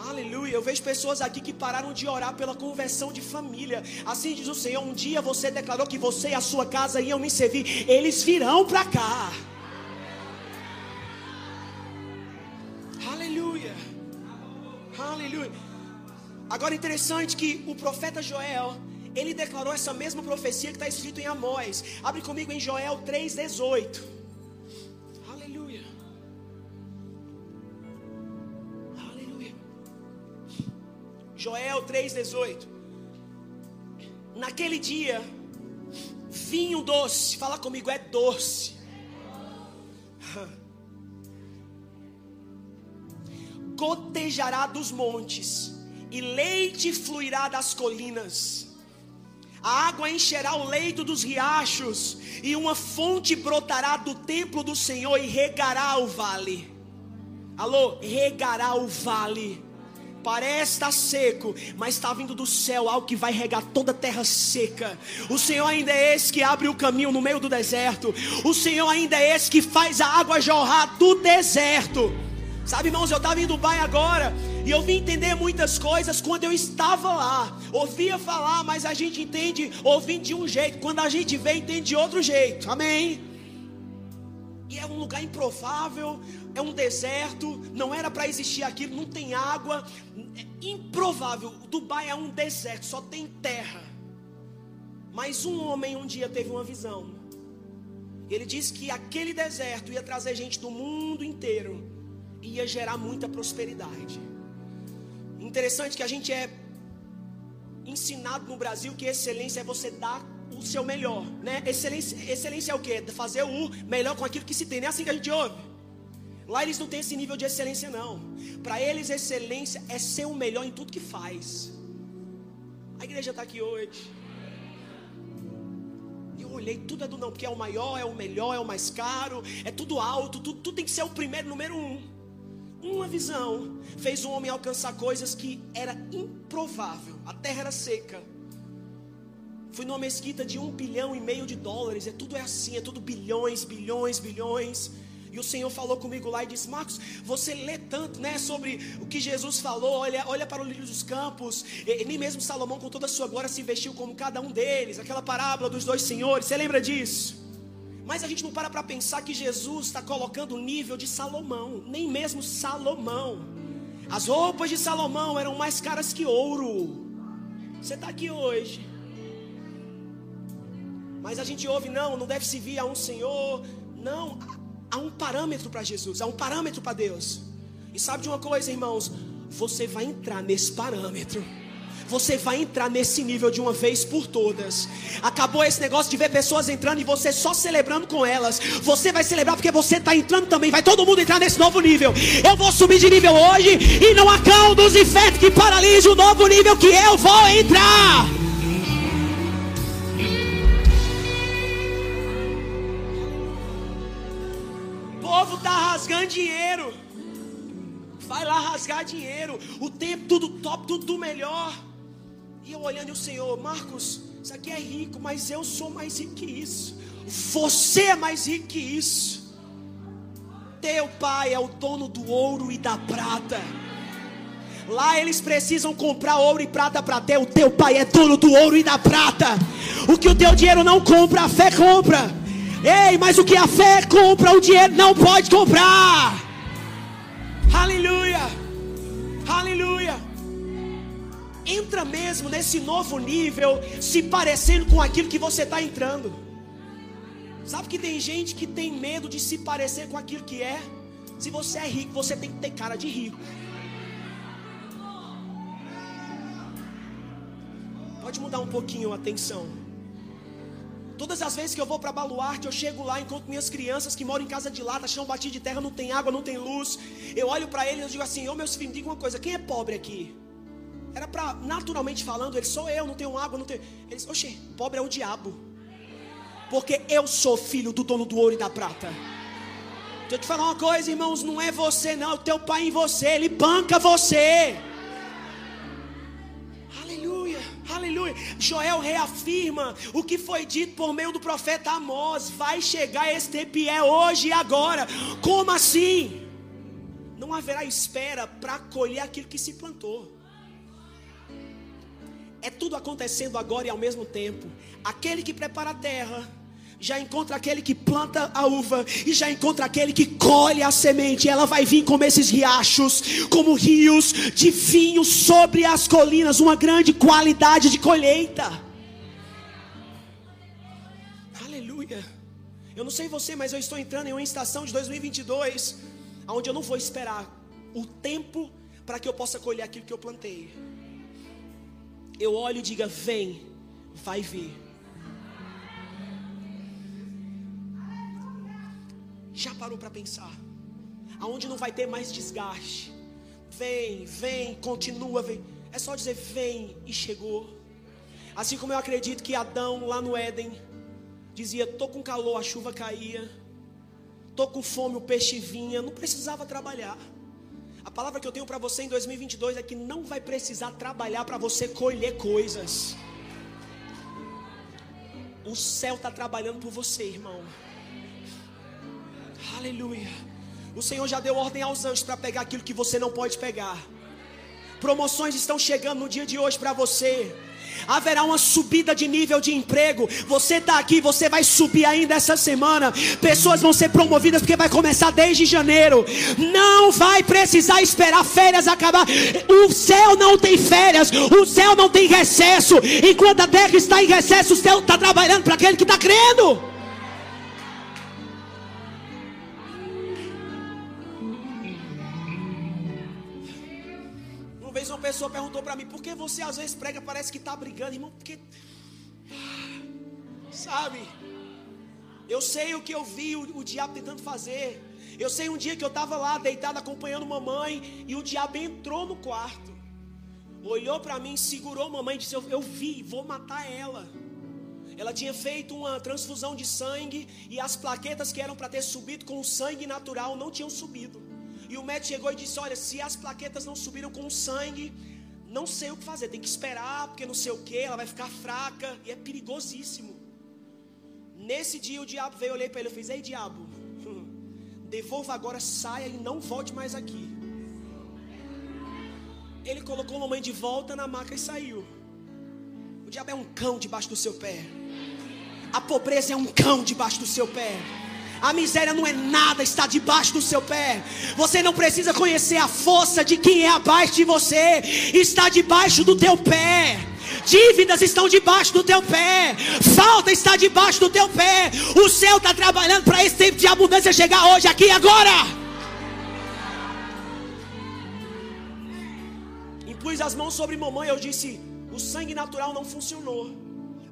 Aleluia. Eu vejo pessoas aqui que pararam de orar pela conversão de família. Assim diz o Senhor: um dia você declarou que você e a sua casa iam me servir. Eles virão para cá. Aleluia. Aleluia. Agora interessante que o profeta Joel, ele declarou essa mesma profecia que está escrito em Amós. Abre comigo em Joel 3,18. Joel 3,18. Naquele dia, vinho doce, fala comigo, é doce. Gotejará dos montes, e leite fluirá das colinas. A água encherá o leito dos riachos, e uma fonte brotará do templo do Senhor e regará o vale. Alô, regará o vale parece estar seco, mas está vindo do céu algo que vai regar toda a terra seca. O Senhor ainda é esse que abre o caminho no meio do deserto. O Senhor ainda é esse que faz a água jorrar do deserto. Sabe, irmãos, eu estava em Dubai agora e eu vim entender muitas coisas quando eu estava lá. Ouvia falar, mas a gente entende ouvindo de um jeito. Quando a gente vê, entende de outro jeito. Amém? E é um lugar improvável, é um deserto, não era para existir aquilo, não tem água, é improvável. Dubai é um deserto, só tem terra. Mas um homem um dia teve uma visão. Ele disse que aquele deserto ia trazer gente do mundo inteiro, ia gerar muita prosperidade. Interessante que a gente é ensinado no Brasil que excelência é você dar o seu melhor, né? Excelência, excelência é o que? Fazer o melhor com aquilo que se tem. Não é assim que a gente ouve. Lá eles não têm esse nível de excelência, não. Para eles, excelência é ser o melhor em tudo que faz. A igreja está aqui hoje. Eu olhei, tudo é do não, porque é o maior, é o melhor, é o mais caro, é tudo alto, tudo, tudo tem que ser o primeiro, número um. Uma visão fez o homem alcançar coisas que era improvável. A terra era seca. Fui numa mesquita de um bilhão e meio de dólares. É tudo é assim, é tudo bilhões, bilhões, bilhões. E o Senhor falou comigo lá e disse: Marcos, você lê tanto, né, sobre o que Jesus falou. Olha, olha para o lírio dos campos. E, nem mesmo Salomão, com toda a sua glória, se vestiu como cada um deles. Aquela parábola dos dois senhores. Você lembra disso? Mas a gente não para para pensar que Jesus está colocando o nível de Salomão. Nem mesmo Salomão. As roupas de Salomão eram mais caras que ouro. Você está aqui hoje. Mas a gente ouve, não, não deve se vir a um Senhor. Não, há um parâmetro para Jesus, há um parâmetro para Deus. E sabe de uma coisa, irmãos? Você vai entrar nesse parâmetro. Você vai entrar nesse nível de uma vez por todas. Acabou esse negócio de ver pessoas entrando e você só celebrando com elas. Você vai celebrar porque você está entrando também. Vai todo mundo entrar nesse novo nível. Eu vou subir de nível hoje e não há cão dos infernos que paralise o novo nível que eu vou entrar. Rasgando dinheiro. Vai lá rasgar dinheiro. O tempo, tudo top, tudo do melhor. E eu olhando e o Senhor, Marcos, isso aqui é rico, mas eu sou mais rico que isso. Você é mais rico que isso. Teu pai é o dono do ouro e da prata. Lá eles precisam comprar ouro e prata para ter. O teu pai é dono do ouro e da prata. O que o teu dinheiro não compra, a fé compra. Ei, mas o que a fé compra, o dinheiro não pode comprar. Aleluia. Aleluia. Entra mesmo nesse novo nível, se parecendo com aquilo que você está entrando. Sabe que tem gente que tem medo de se parecer com aquilo que é? Se você é rico, você tem que ter cara de rico. Pode mudar um pouquinho a atenção. Todas as vezes que eu vou para Baluarte, eu chego lá, encontro minhas crianças que moram em casa de lata, chão batido de terra, não tem água, não tem luz. Eu olho para eles e digo assim: Ô oh, meus filhos, me diga uma coisa, quem é pobre aqui? Era para, naturalmente falando, eles sou eu, não tenho água, não tenho. Eles, oxe, pobre é o diabo. Porque eu sou filho do dono do ouro e da prata. Deixa eu te falar uma coisa, irmãos, não é você, não, é o teu pai em você, ele banca você. Aleluia. Joel reafirma o que foi dito por meio do profeta Amós: vai chegar este tempo e é hoje e agora. Como assim? Não haverá espera para colher aquilo que se plantou. É tudo acontecendo agora e ao mesmo tempo. Aquele que prepara a terra já encontra aquele que planta a uva e já encontra aquele que colhe a semente. Ela vai vir como esses riachos, como rios de vinho sobre as colinas, uma grande qualidade de colheita. Aleluia. Eu não sei você, mas eu estou entrando em uma estação de 2022 onde eu não vou esperar o tempo para que eu possa colher aquilo que eu plantei. Eu olho e diga: "Vem, vai vir". Já parou para pensar? Aonde não vai ter mais desgaste? Vem, vem, continua, vem. É só dizer vem e chegou. Assim como eu acredito que Adão lá no Éden dizia: tô com calor, a chuva caía. Tô com fome, o peixe vinha. Não precisava trabalhar. A palavra que eu tenho para você em 2022 é que não vai precisar trabalhar para você colher coisas. O céu está trabalhando por você, irmão. Aleluia. O Senhor já deu ordem aos anjos para pegar aquilo que você não pode pegar. Promoções estão chegando no dia de hoje para você. Haverá uma subida de nível de emprego. Você está aqui, você vai subir ainda essa semana. Pessoas vão ser promovidas porque vai começar desde janeiro. Não vai precisar esperar férias acabar. O céu não tem férias, o céu não tem recesso. Enquanto a terra está em recesso, o céu está trabalhando para aquele que está crendo. Pessoa perguntou para mim: por que você às vezes prega, parece que está brigando, irmão? Porque. Sabe? Eu sei o que eu vi o, o diabo tentando fazer. Eu sei um dia que eu estava lá deitado acompanhando mamãe e o diabo entrou no quarto. Olhou para mim, segurou mamãe e disse: eu, eu vi, vou matar ela. Ela tinha feito uma transfusão de sangue e as plaquetas que eram para ter subido com o sangue natural não tinham subido. E o médico chegou e disse: Olha, se as plaquetas não subiram com o sangue, não sei o que fazer, tem que esperar, porque não sei o que, ela vai ficar fraca, e é perigosíssimo. Nesse dia o diabo veio, olhei para ele e fiz: Ei, diabo, devolva agora, saia e não volte mais aqui. Ele colocou a mamãe de volta na maca e saiu. O diabo é um cão debaixo do seu pé. A pobreza é um cão debaixo do seu pé. A miséria não é nada, está debaixo do seu pé. Você não precisa conhecer a força de quem é abaixo de você, está debaixo do teu pé. Dívidas estão debaixo do teu pé, falta está debaixo do teu pé. O céu está trabalhando para esse tempo de abundância chegar hoje, aqui e agora. Impus as mãos sobre mamãe, eu disse: o sangue natural não funcionou.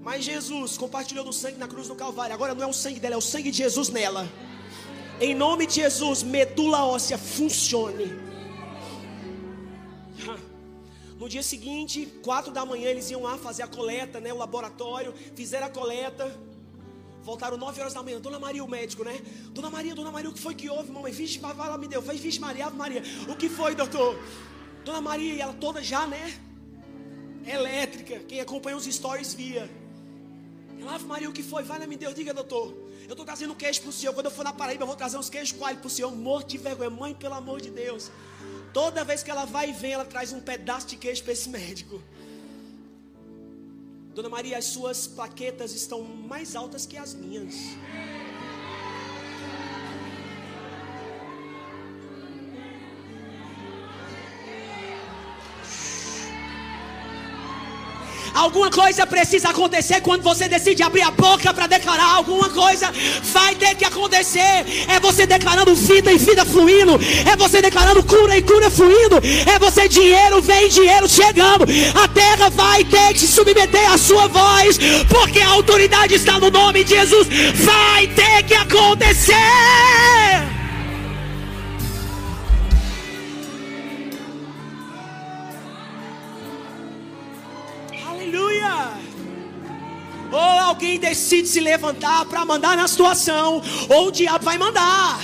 Mas Jesus compartilhou do sangue na cruz do Calvário. Agora não é o sangue dela, é o sangue de Jesus nela. Em nome de Jesus, medula óssea funcione. No dia seguinte, quatro da manhã, eles iam lá fazer a coleta, né? O laboratório, fizeram a coleta. Voltaram 9 horas da manhã. Dona Maria, o médico, né? Dona Maria, Dona Maria, o que foi que houve, mamãe? Vixe, vai lá, me deu. Vixe, Maria, Ave Maria. O que foi, doutor? Dona Maria, e ela toda já, né? Elétrica. Quem acompanha os stories via. Ave Maria, o que foi? Vai lá, me deu. Diga, doutor. Eu estou trazendo queijo para o senhor. Quando eu for na Paraíba, eu vou trazer uns queijos coalho para o senhor. Morto de vergonha. Mãe, pelo amor de Deus. Toda vez que ela vai e vem, ela traz um pedaço de queijo para esse médico. Dona Maria, as suas plaquetas estão mais altas que as minhas. Alguma coisa precisa acontecer quando você decide abrir a boca para declarar alguma coisa. Vai ter que acontecer. É você declarando vida e vida fluindo. É você declarando cura e cura fluindo. É você dinheiro vem dinheiro chegando. A terra vai ter que se submeter à sua voz, porque a autoridade está no nome de Jesus. Vai ter que acontecer. Alguém decide se levantar para mandar na situação, ou o diabo vai mandar.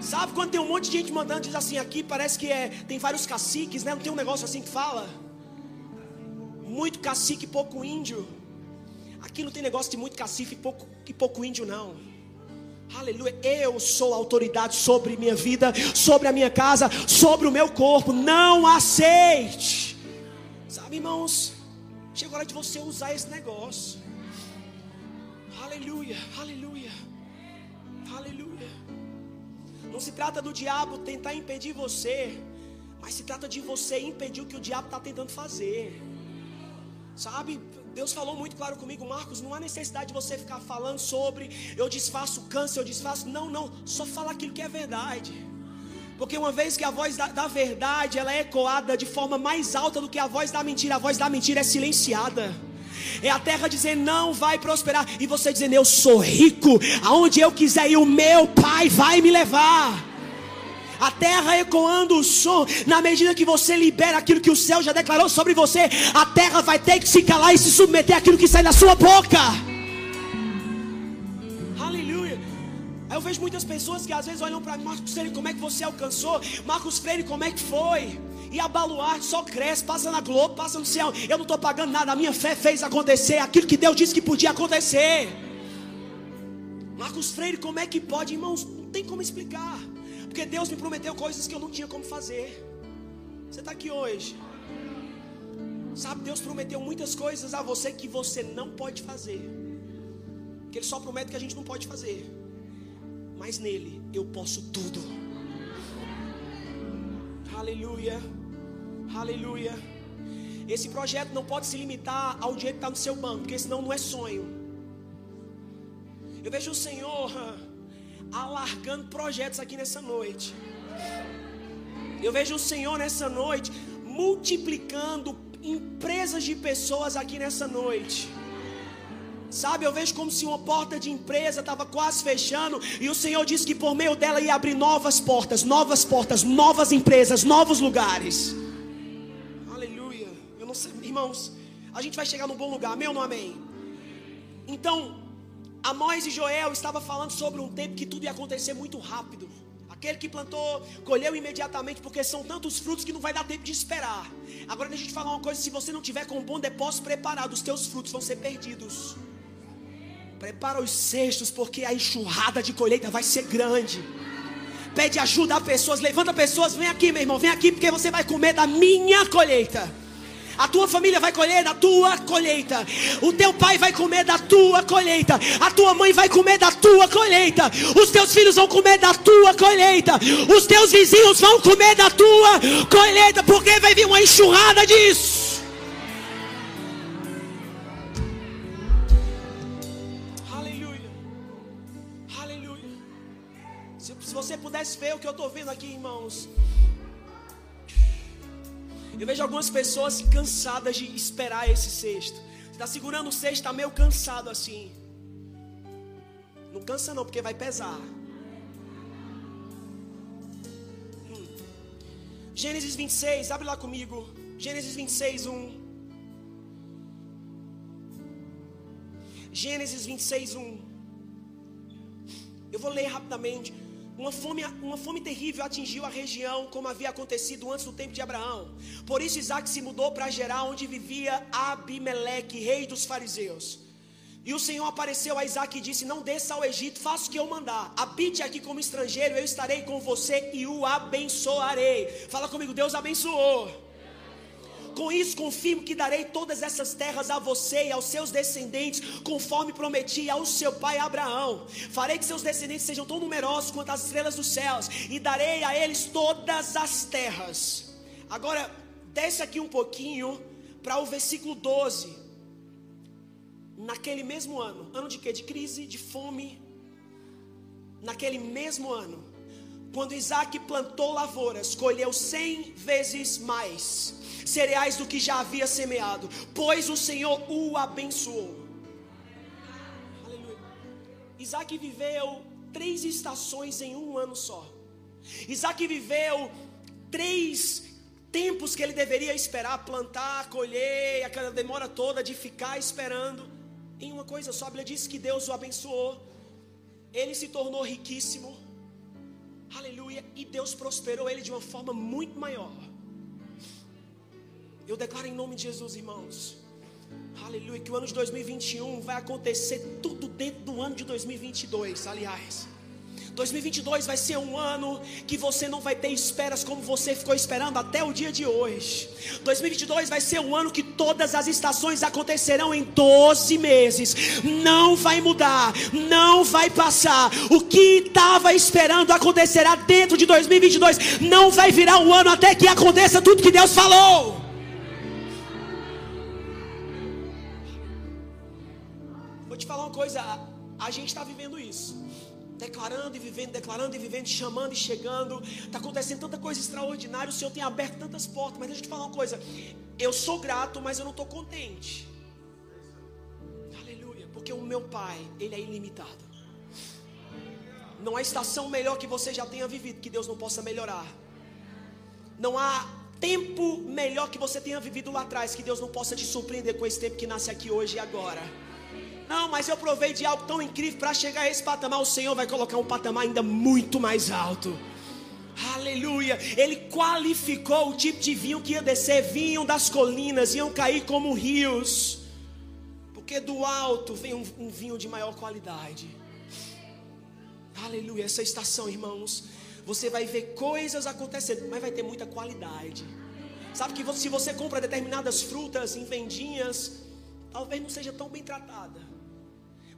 Sabe quando tem um monte de gente mandando, diz assim, aqui parece que é, tem vários caciques, né? Não tem um negócio assim que fala? Muito cacique e pouco índio. Aqui não tem negócio de muito cacique e pouco, e pouco índio, não. Aleluia, eu sou autoridade sobre minha vida, sobre a minha casa, sobre o meu corpo. Não aceite. Sabe, irmãos, chegou a hora de você usar esse negócio. Aleluia, aleluia, aleluia. Não se trata do diabo tentar impedir você, mas se trata de você impedir o que o diabo está tentando fazer. Sabe, Deus falou muito claro comigo, Marcos. Não há necessidade de você ficar falando sobre eu desfaço câncer, eu desfaço. Não, não, só fala aquilo que é verdade. Porque uma vez que a voz da, da, verdade ela é ecoada de forma mais alta do que a voz da mentira, a voz da mentira é silenciada. É a terra dizendo não vai prosperar e você dizendo eu sou rico, aonde eu quiser ir o meu pai vai me levar. A terra ecoando o som, na medida que você libera aquilo que o céu já declarou sobre você, a terra vai ter que se calar e se submeter àquilo que sai da sua boca. Eu vejo muitas pessoas que às vezes olham para Marcos Freire, como é que você alcançou? Marcos Freire, como é que foi? E a baluarte só cresce, passa na Globo, passa no céu. Eu não estou pagando nada, a minha fé fez acontecer aquilo que Deus disse que podia acontecer. Marcos Freire, como é que pode, irmãos? Não tem como explicar. Porque Deus me prometeu coisas que eu não tinha como fazer. Você está aqui hoje. Sabe, Deus prometeu muitas coisas a você que você não pode fazer. Que Ele só promete que a gente não pode fazer mas nele eu posso tudo. Aleluia, aleluia. Esse projeto não pode se limitar ao dinheiro que está no seu banco, porque senão não é sonho. Eu vejo o Senhor alargando projetos aqui nessa noite. Eu vejo o Senhor nessa noite multiplicando empresas de pessoas aqui nessa noite. Sabe, eu vejo como se uma porta de empresa estava quase fechando e o Senhor disse que por meio dela ia abrir novas portas, novas portas, novas empresas, novos lugares. Aleluia. Eu não sei, irmãos, a gente vai chegar num bom lugar, ou não amém? Então, Amós e Joel estavam falando sobre um tempo que tudo ia acontecer muito rápido. Aquele que plantou, colheu imediatamente, porque são tantos frutos que não vai dar tempo de esperar. Agora deixa eu te falar uma coisa: se você não tiver com um bom depósito preparado, os teus frutos vão ser perdidos. Prepara os cestos, porque a enxurrada de colheita vai ser grande. Pede ajuda a pessoas, levanta pessoas, vem aqui, meu irmão, vem aqui, porque você vai comer da minha colheita. A tua família vai colher da tua colheita. O teu pai vai comer da tua colheita. A tua mãe vai comer da tua colheita. Os teus filhos vão comer da tua colheita. Os teus vizinhos vão comer da tua colheita, porque vai vir uma enxurrada disso. Pudesse ver o que eu estou vendo aqui, irmãos. Eu vejo algumas pessoas cansadas de esperar esse. Você está segurando o cesto, está meio cansado assim. Não cansa não, porque vai pesar. Hum. Gênesis 26, abre lá comigo. Gênesis 26, 1. Gênesis 26, 1. Eu vou ler rapidamente. Uma fome, uma fome terrível atingiu a região, como havia acontecido antes do tempo de Abraão. Por isso Isaac se mudou para Gerar, onde vivia Abimeleque, rei dos fariseus. E o Senhor apareceu a Isaac e disse: Não desça ao Egito, faça o que eu mandar. Habite aqui como estrangeiro, eu estarei com você e o abençoarei. Fala comigo, Deus abençoou. Com isso confirmo que darei todas essas terras a você e aos seus descendentes, conforme prometi ao seu pai Abraão. Farei que seus descendentes sejam tão numerosos quanto as estrelas dos céus, e darei a eles todas as terras. Agora, desce aqui um pouquinho para o versículo 12. Naquele mesmo ano, ano de quê? De crise, de fome. Naquele mesmo ano, quando Isaac plantou lavouras, colheu cem vezes mais cereais do que já havia semeado, pois o Senhor o abençoou. Aleluia. Isaac viveu três estações em um ano só. Isaac viveu três tempos que ele deveria esperar plantar, colher, aquela demora toda de ficar esperando. Em uma coisa só, a Bíblia diz que Deus o abençoou. Ele se tornou riquíssimo. Aleluia. E Deus prosperou ele de uma forma muito maior. Eu declaro em nome de Jesus, irmãos. Aleluia, que o ano de 2021 vai acontecer tudo dentro do ano de 2022, aliás. 2022 vai ser um ano que você não vai ter esperas como você ficou esperando até o dia de hoje. 2022 vai ser um ano que todas as estações acontecerão em 12 meses. Não vai mudar, não vai passar. O que estava esperando acontecerá dentro de 2022. Não vai virar um ano até que aconteça tudo que Deus falou. Coisa, a, gente está vivendo isso. Declarando e vivendo, declarando e vivendo, chamando e chegando. Está acontecendo tanta coisa extraordinária. O Senhor tem aberto tantas portas. Mas deixa eu te falar uma coisa. Eu sou grato, mas eu não estou contente. Aleluia. Porque o meu Pai, Ele é ilimitado. Não há estação melhor que você já tenha vivido que Deus não possa melhorar. Não há tempo melhor que você tenha vivido lá atrás que Deus não possa te surpreender com esse tempo que nasce aqui hoje e agora. Não, mas eu provei de algo tão incrível para chegar a esse patamar. O Senhor vai colocar um patamar ainda muito mais alto. Aleluia. Ele qualificou o tipo de vinho que ia descer. Vinham das colinas, iam cair como rios. Porque do alto vem um, um vinho de maior qualidade. Aleluia. Essa estação, irmãos, você vai ver coisas acontecendo, mas vai ter muita qualidade. Sabe que se você compra determinadas frutas em vendinhas, talvez não seja tão bem tratada.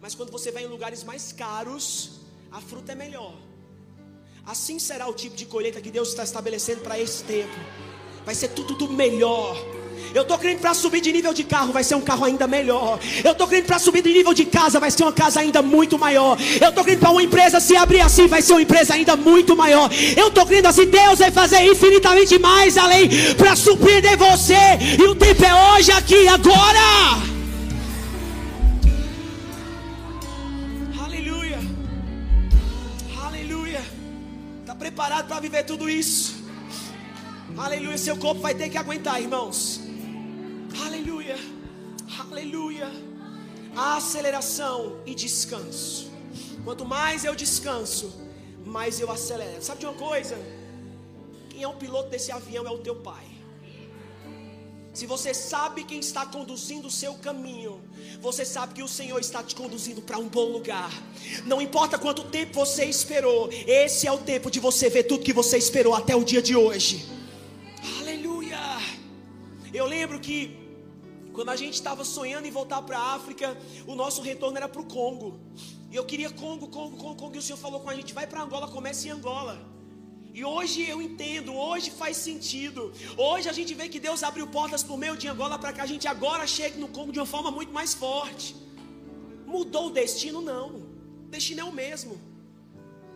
Mas quando você vai em lugares mais caros, a fruta é melhor. Assim será o tipo de colheita que Deus está estabelecendo para esse tempo. Vai ser tudo, tudo melhor. Eu estou crendo para subir de nível de carro, vai ser um carro ainda melhor. Eu estou crendo para subir de nível de casa, vai ser uma casa ainda muito maior. Eu estou crendo para uma empresa se abrir assim, vai ser uma empresa ainda muito maior. Eu estou crendo assim, Deus vai fazer infinitamente mais além para surpreender você. E o tempo é hoje, aqui, agora. Preparado para viver tudo isso. Aleluia. Seu corpo vai ter que aguentar, irmãos. Aleluia. Aleluia. Aceleração e descanso. Quanto mais eu descanso, mais eu acelero. Sabe de uma coisa? Quem é o piloto desse avião é o teu pai. Se você sabe quem está conduzindo o seu caminho, você sabe que o Senhor está te conduzindo para um bom lugar. Não importa quanto tempo você esperou, esse é o tempo de você ver tudo que você esperou até o dia de hoje. Aleluia! Eu lembro que quando a gente estava sonhando em voltar para a África, o nosso retorno era para o Congo. E eu queria Congo, Congo, Congo, Congo. E o Senhor falou com a gente: vai para Angola, comece em Angola. E hoje eu entendo, hoje faz sentido. Hoje a gente vê que Deus abriu portas por meio de Angola para que a gente agora chegue no Congo de uma forma muito mais forte. Mudou o destino? Não. O destino é o mesmo.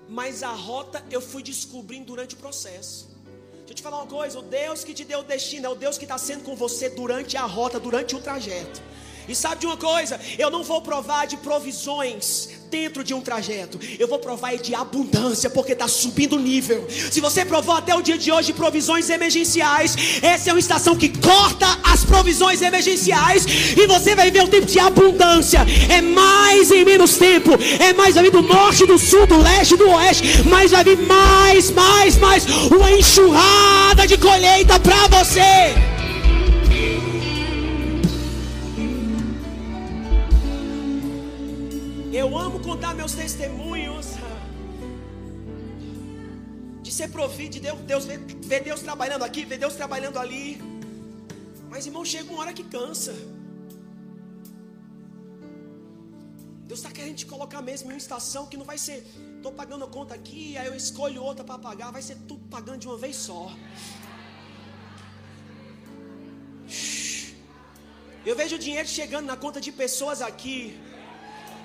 Mas a rota eu fui descobrindo durante o processo. Deixa eu te falar uma coisa: o Deus que te deu o destino é o Deus que está sendo com você durante a rota, durante o trajeto. E sabe de uma coisa? Eu não vou provar de provisões dentro de um trajeto. Eu vou provar de abundância, porque está subindo o nível. Se você provou até o dia de hoje provisões emergenciais, essa é uma estação que corta as provisões emergenciais e você vai ver um tempo de abundância. É mais em menos tempo, é mais vai do norte, do sul, do leste, do oeste, mas vai vir mais, mais, mais uma enxurrada de colheita para você. Contar meus testemunhos de ser provido, de Deus, Deus ver, ver Deus trabalhando aqui, ver Deus trabalhando ali. Mas irmão, chega uma hora que cansa. Deus está querendo te colocar mesmo em uma estação que não vai ser, estou pagando a conta aqui, aí eu escolho outra para pagar, vai ser tudo pagando de uma vez só. Eu vejo o dinheiro chegando na conta de pessoas aqui.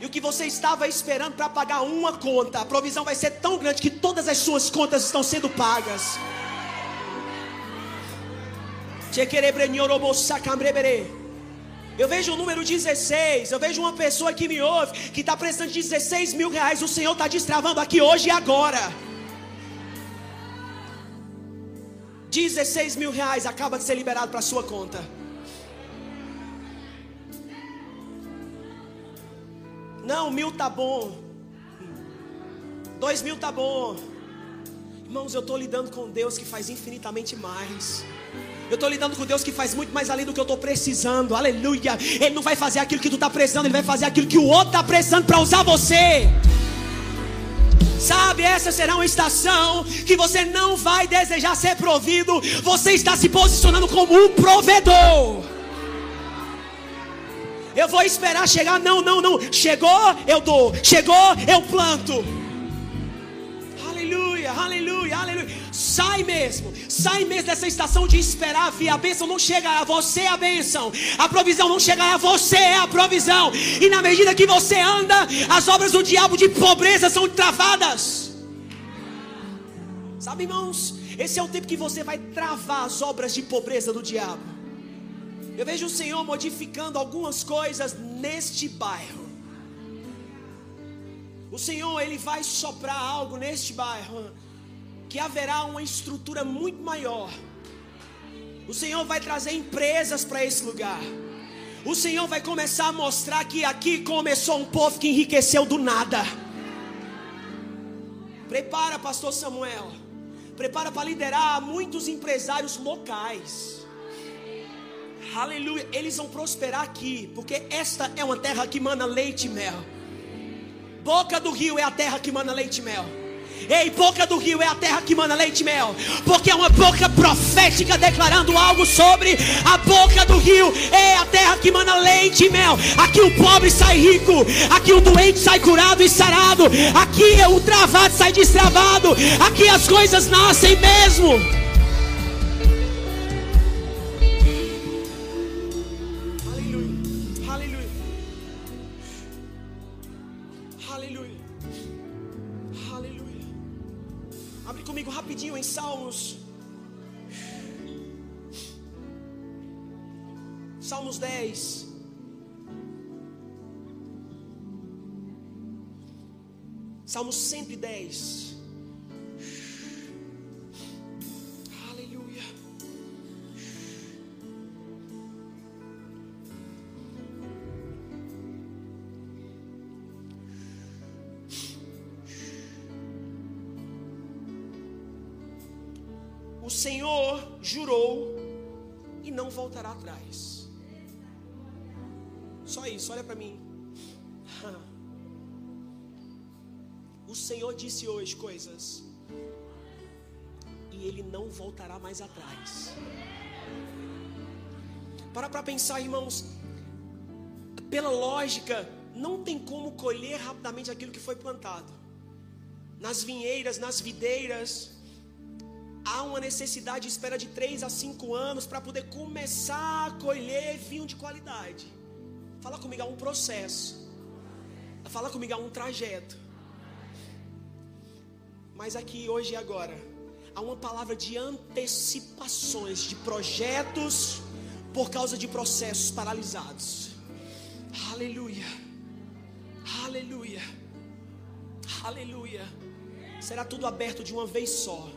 E o que você estava esperando para pagar uma conta, a provisão vai ser tão grande que todas as suas contas estão sendo pagas. Eu vejo o número 16. Eu vejo uma pessoa que me ouve que está prestando 16 mil reais. O Senhor está destravando aqui hoje e agora. 16 mil reais acaba de ser liberado para sua conta. Não, mil tá bom. Dois mil tá bom. Irmãos, eu estou lidando com Deus que faz infinitamente mais. Eu estou lidando com Deus que faz muito mais além do que eu estou precisando. Aleluia. Ele não vai fazer aquilo que tu está precisando, ele vai fazer aquilo que o outro está precisando para usar você. Sabe, essa será uma estação que você não vai desejar ser provido. Você está se posicionando como um provedor. Eu vou esperar chegar. Não, não, não. Chegou, eu dou. Chegou, eu planto. Aleluia, aleluia, aleluia. Sai mesmo, sai mesmo dessa estação de esperar vir. A bênção não chegará, você é a bênção. A provisão não chegará, você é a provisão. E na medida que você anda, as obras do diabo de pobreza são travadas. Sabe, irmãos, esse é o tempo que você vai travar as obras de pobreza do diabo. Eu vejo o Senhor modificando algumas coisas neste bairro. O Senhor, Ele vai soprar algo neste bairro, que haverá uma estrutura muito maior. O Senhor vai trazer empresas para esse lugar. O Senhor vai começar a mostrar que aqui começou um povo que enriqueceu do nada. Prepara, Pastor Samuel. Prepara para liderar muitos empresários locais. Aleluia. Eles vão prosperar aqui, porque esta é uma terra que mana leite e mel. Boca do rio é a terra que mana leite e mel. Ei, boca do rio é a terra que mana leite e mel. Porque é uma boca profética declarando algo sobre a boca do rio. É a terra que mana leite e mel. Aqui o pobre sai rico. Aqui o doente sai curado e sarado. Aqui o travado sai destravado. Aqui as coisas nascem mesmo. Salmos 110. Senhor jurou e não voltará atrás. Só isso, olha para mim. O Senhor disse hoje coisas e Ele não voltará mais atrás. Para para pensar, irmãos. Pela lógica, não tem como colher rapidamente aquilo que foi plantado. Nas vinheiras, nas videiras, há uma necessidade de espera de 3 a 5 anos para poder começar a colher vinho de qualidade. Fala comigo, há um processo. Fala comigo, há um trajeto. Mas aqui, hoje e agora, há uma palavra de antecipações de projetos por causa de processos paralisados. Aleluia. Aleluia. Aleluia. Será tudo aberto de uma vez só.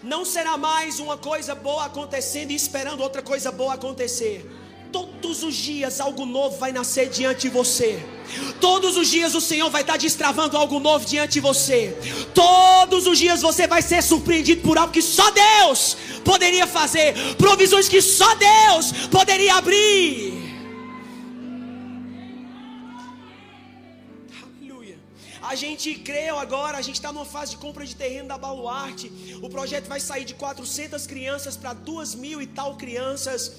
Não será mais uma coisa boa acontecendo e esperando outra coisa boa acontecer. Todos os dias algo novo vai nascer diante de você. Todos os dias o Senhor vai estar destravando algo novo diante de você. Todos os dias você vai ser surpreendido por algo que só Deus poderia fazer, provisões que só Deus poderia abrir. A gente creu agora, a gente está numa fase de compra de terreno da Baluarte. O projeto vai sair de 400 crianças para duas mil e tal crianças.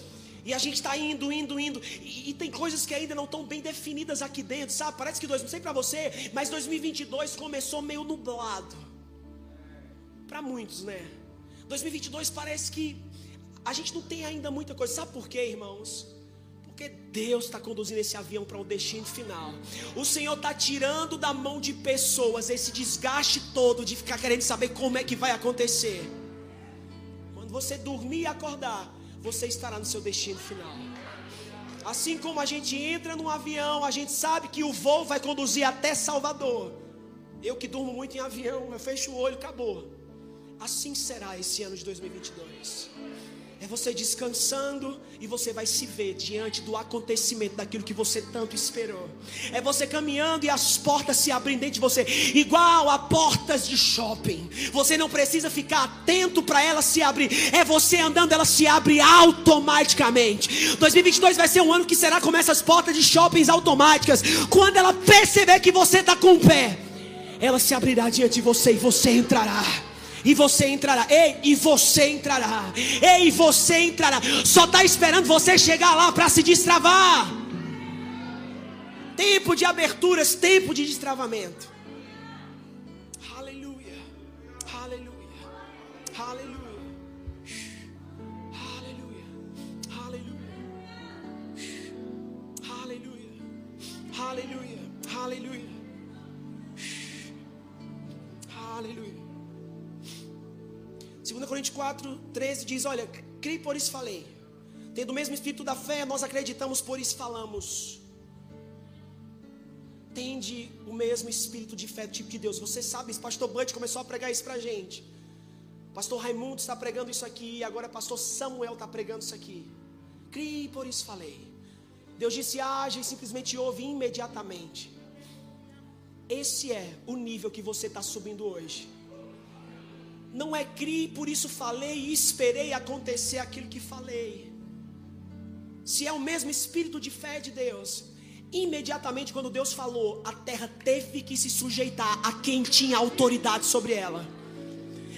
E a gente está indo, indo, indo. E, e, tem coisas que ainda não estão bem definidas aqui dentro, sabe? Parece que, dois, não sei para você, mas 2022 começou meio nublado. Para muitos, né? 2022 parece que a gente não tem ainda muita coisa. Sabe por quê, irmãos? Porque Deus está conduzindo esse avião para um destino final. O Senhor está tirando da mão de pessoas esse desgaste todo de ficar querendo saber como é que vai acontecer. Quando você dormir e acordar, você estará no seu destino final. Assim como a gente entra num avião, a gente sabe que o voo vai conduzir até Salvador. Eu que durmo muito em avião, eu fecho o olho, acabou. Assim será esse ano de 2022. É você descansando e você vai se ver diante do acontecimento daquilo que você tanto esperou. É você caminhando e as portas se abrindo dentro de você, igual a portas de shopping. Você não precisa ficar atento para elas se abrir. É você andando, ela se abre automaticamente. 2022 vai ser um ano que será como essas portas de shoppings automáticas. Quando ela perceber que você está com o pé, ela se abrirá diante de você e você entrará e você entrará. Ei, e você entrará. Ei, você entrará. Só está esperando você chegar lá para se destravar. Tempo de aberturas, tempo de destravamento. Aleluia. Aleluia. Aleluia. Aleluia. Aleluia. Aleluia. Aleluia. Aleluia. Aleluia. 2 Coríntios 4, 13 diz: Olha, criei por isso falei. Tendo o mesmo espírito da fé, nós acreditamos, por isso falamos. Tende o mesmo espírito de fé do tipo de Deus. Você sabe, pastor Bud começou a pregar isso pra gente. Pastor Raimundo está pregando isso aqui. Agora pastor Samuel está pregando isso aqui. Crie, por isso falei. Deus disse: age e simplesmente ouve imediatamente. Esse é o nível que você está subindo hoje não é crie, por isso falei e esperei acontecer aquilo que falei. Se é o mesmo espírito de fé de Deus, imediatamente quando Deus falou, a terra teve que se sujeitar a quem tinha autoridade sobre ela.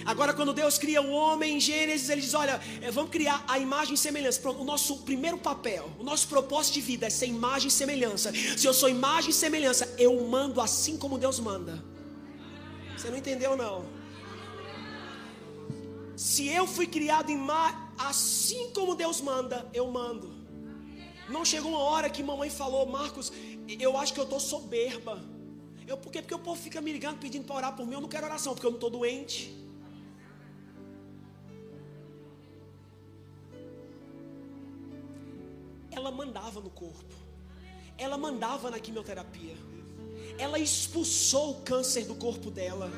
Agora, quando Deus cria o homem em Gênesis, ele diz: Olha, eh, vamos criar a imagem e semelhança. Pronto, o nosso primeiro papel, o nosso propósito de vida é ser imagem e semelhança. Se eu sou imagem e semelhança, eu mando assim como Deus manda. Você não entendeu, não? Se eu fui criado em mar, assim como Deus manda, eu mando. Não chegou uma hora que mamãe falou, Marcos, eu acho que eu estou soberba. Eu, por quê? Porque o povo fica me ligando pedindo para orar por mim. Eu não quero oração, porque eu não estou doente. Ela mandava no corpo. Ela mandava na quimioterapia ela expulsou o câncer do corpo dela.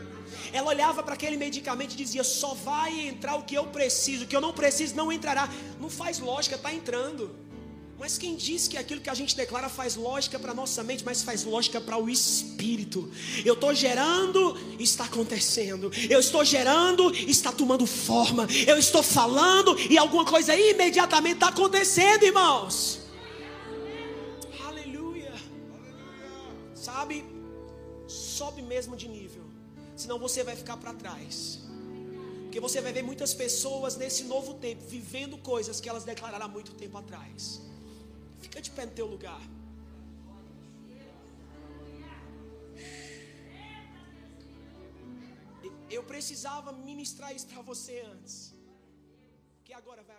Ela olhava para aquele medicamento e dizia: só vai entrar o que eu preciso, o que eu não preciso não entrará. Não faz lógica, está entrando. Mas quem diz que aquilo que a gente declara faz lógica para nossa mente, mas faz lógica para o espírito? Eu estou gerando, está acontecendo. Eu estou gerando, está tomando forma. Eu estou falando e alguma coisa imediatamente está acontecendo, irmãos. sabe, sobe mesmo de nível. Senão você vai ficar para trás. Porque você vai ver muitas pessoas nesse novo tempo vivendo coisas que elas declararam há muito tempo atrás. Fica de pé no teu lugar. Eu precisava ministrar isso para você antes. Que agora vai.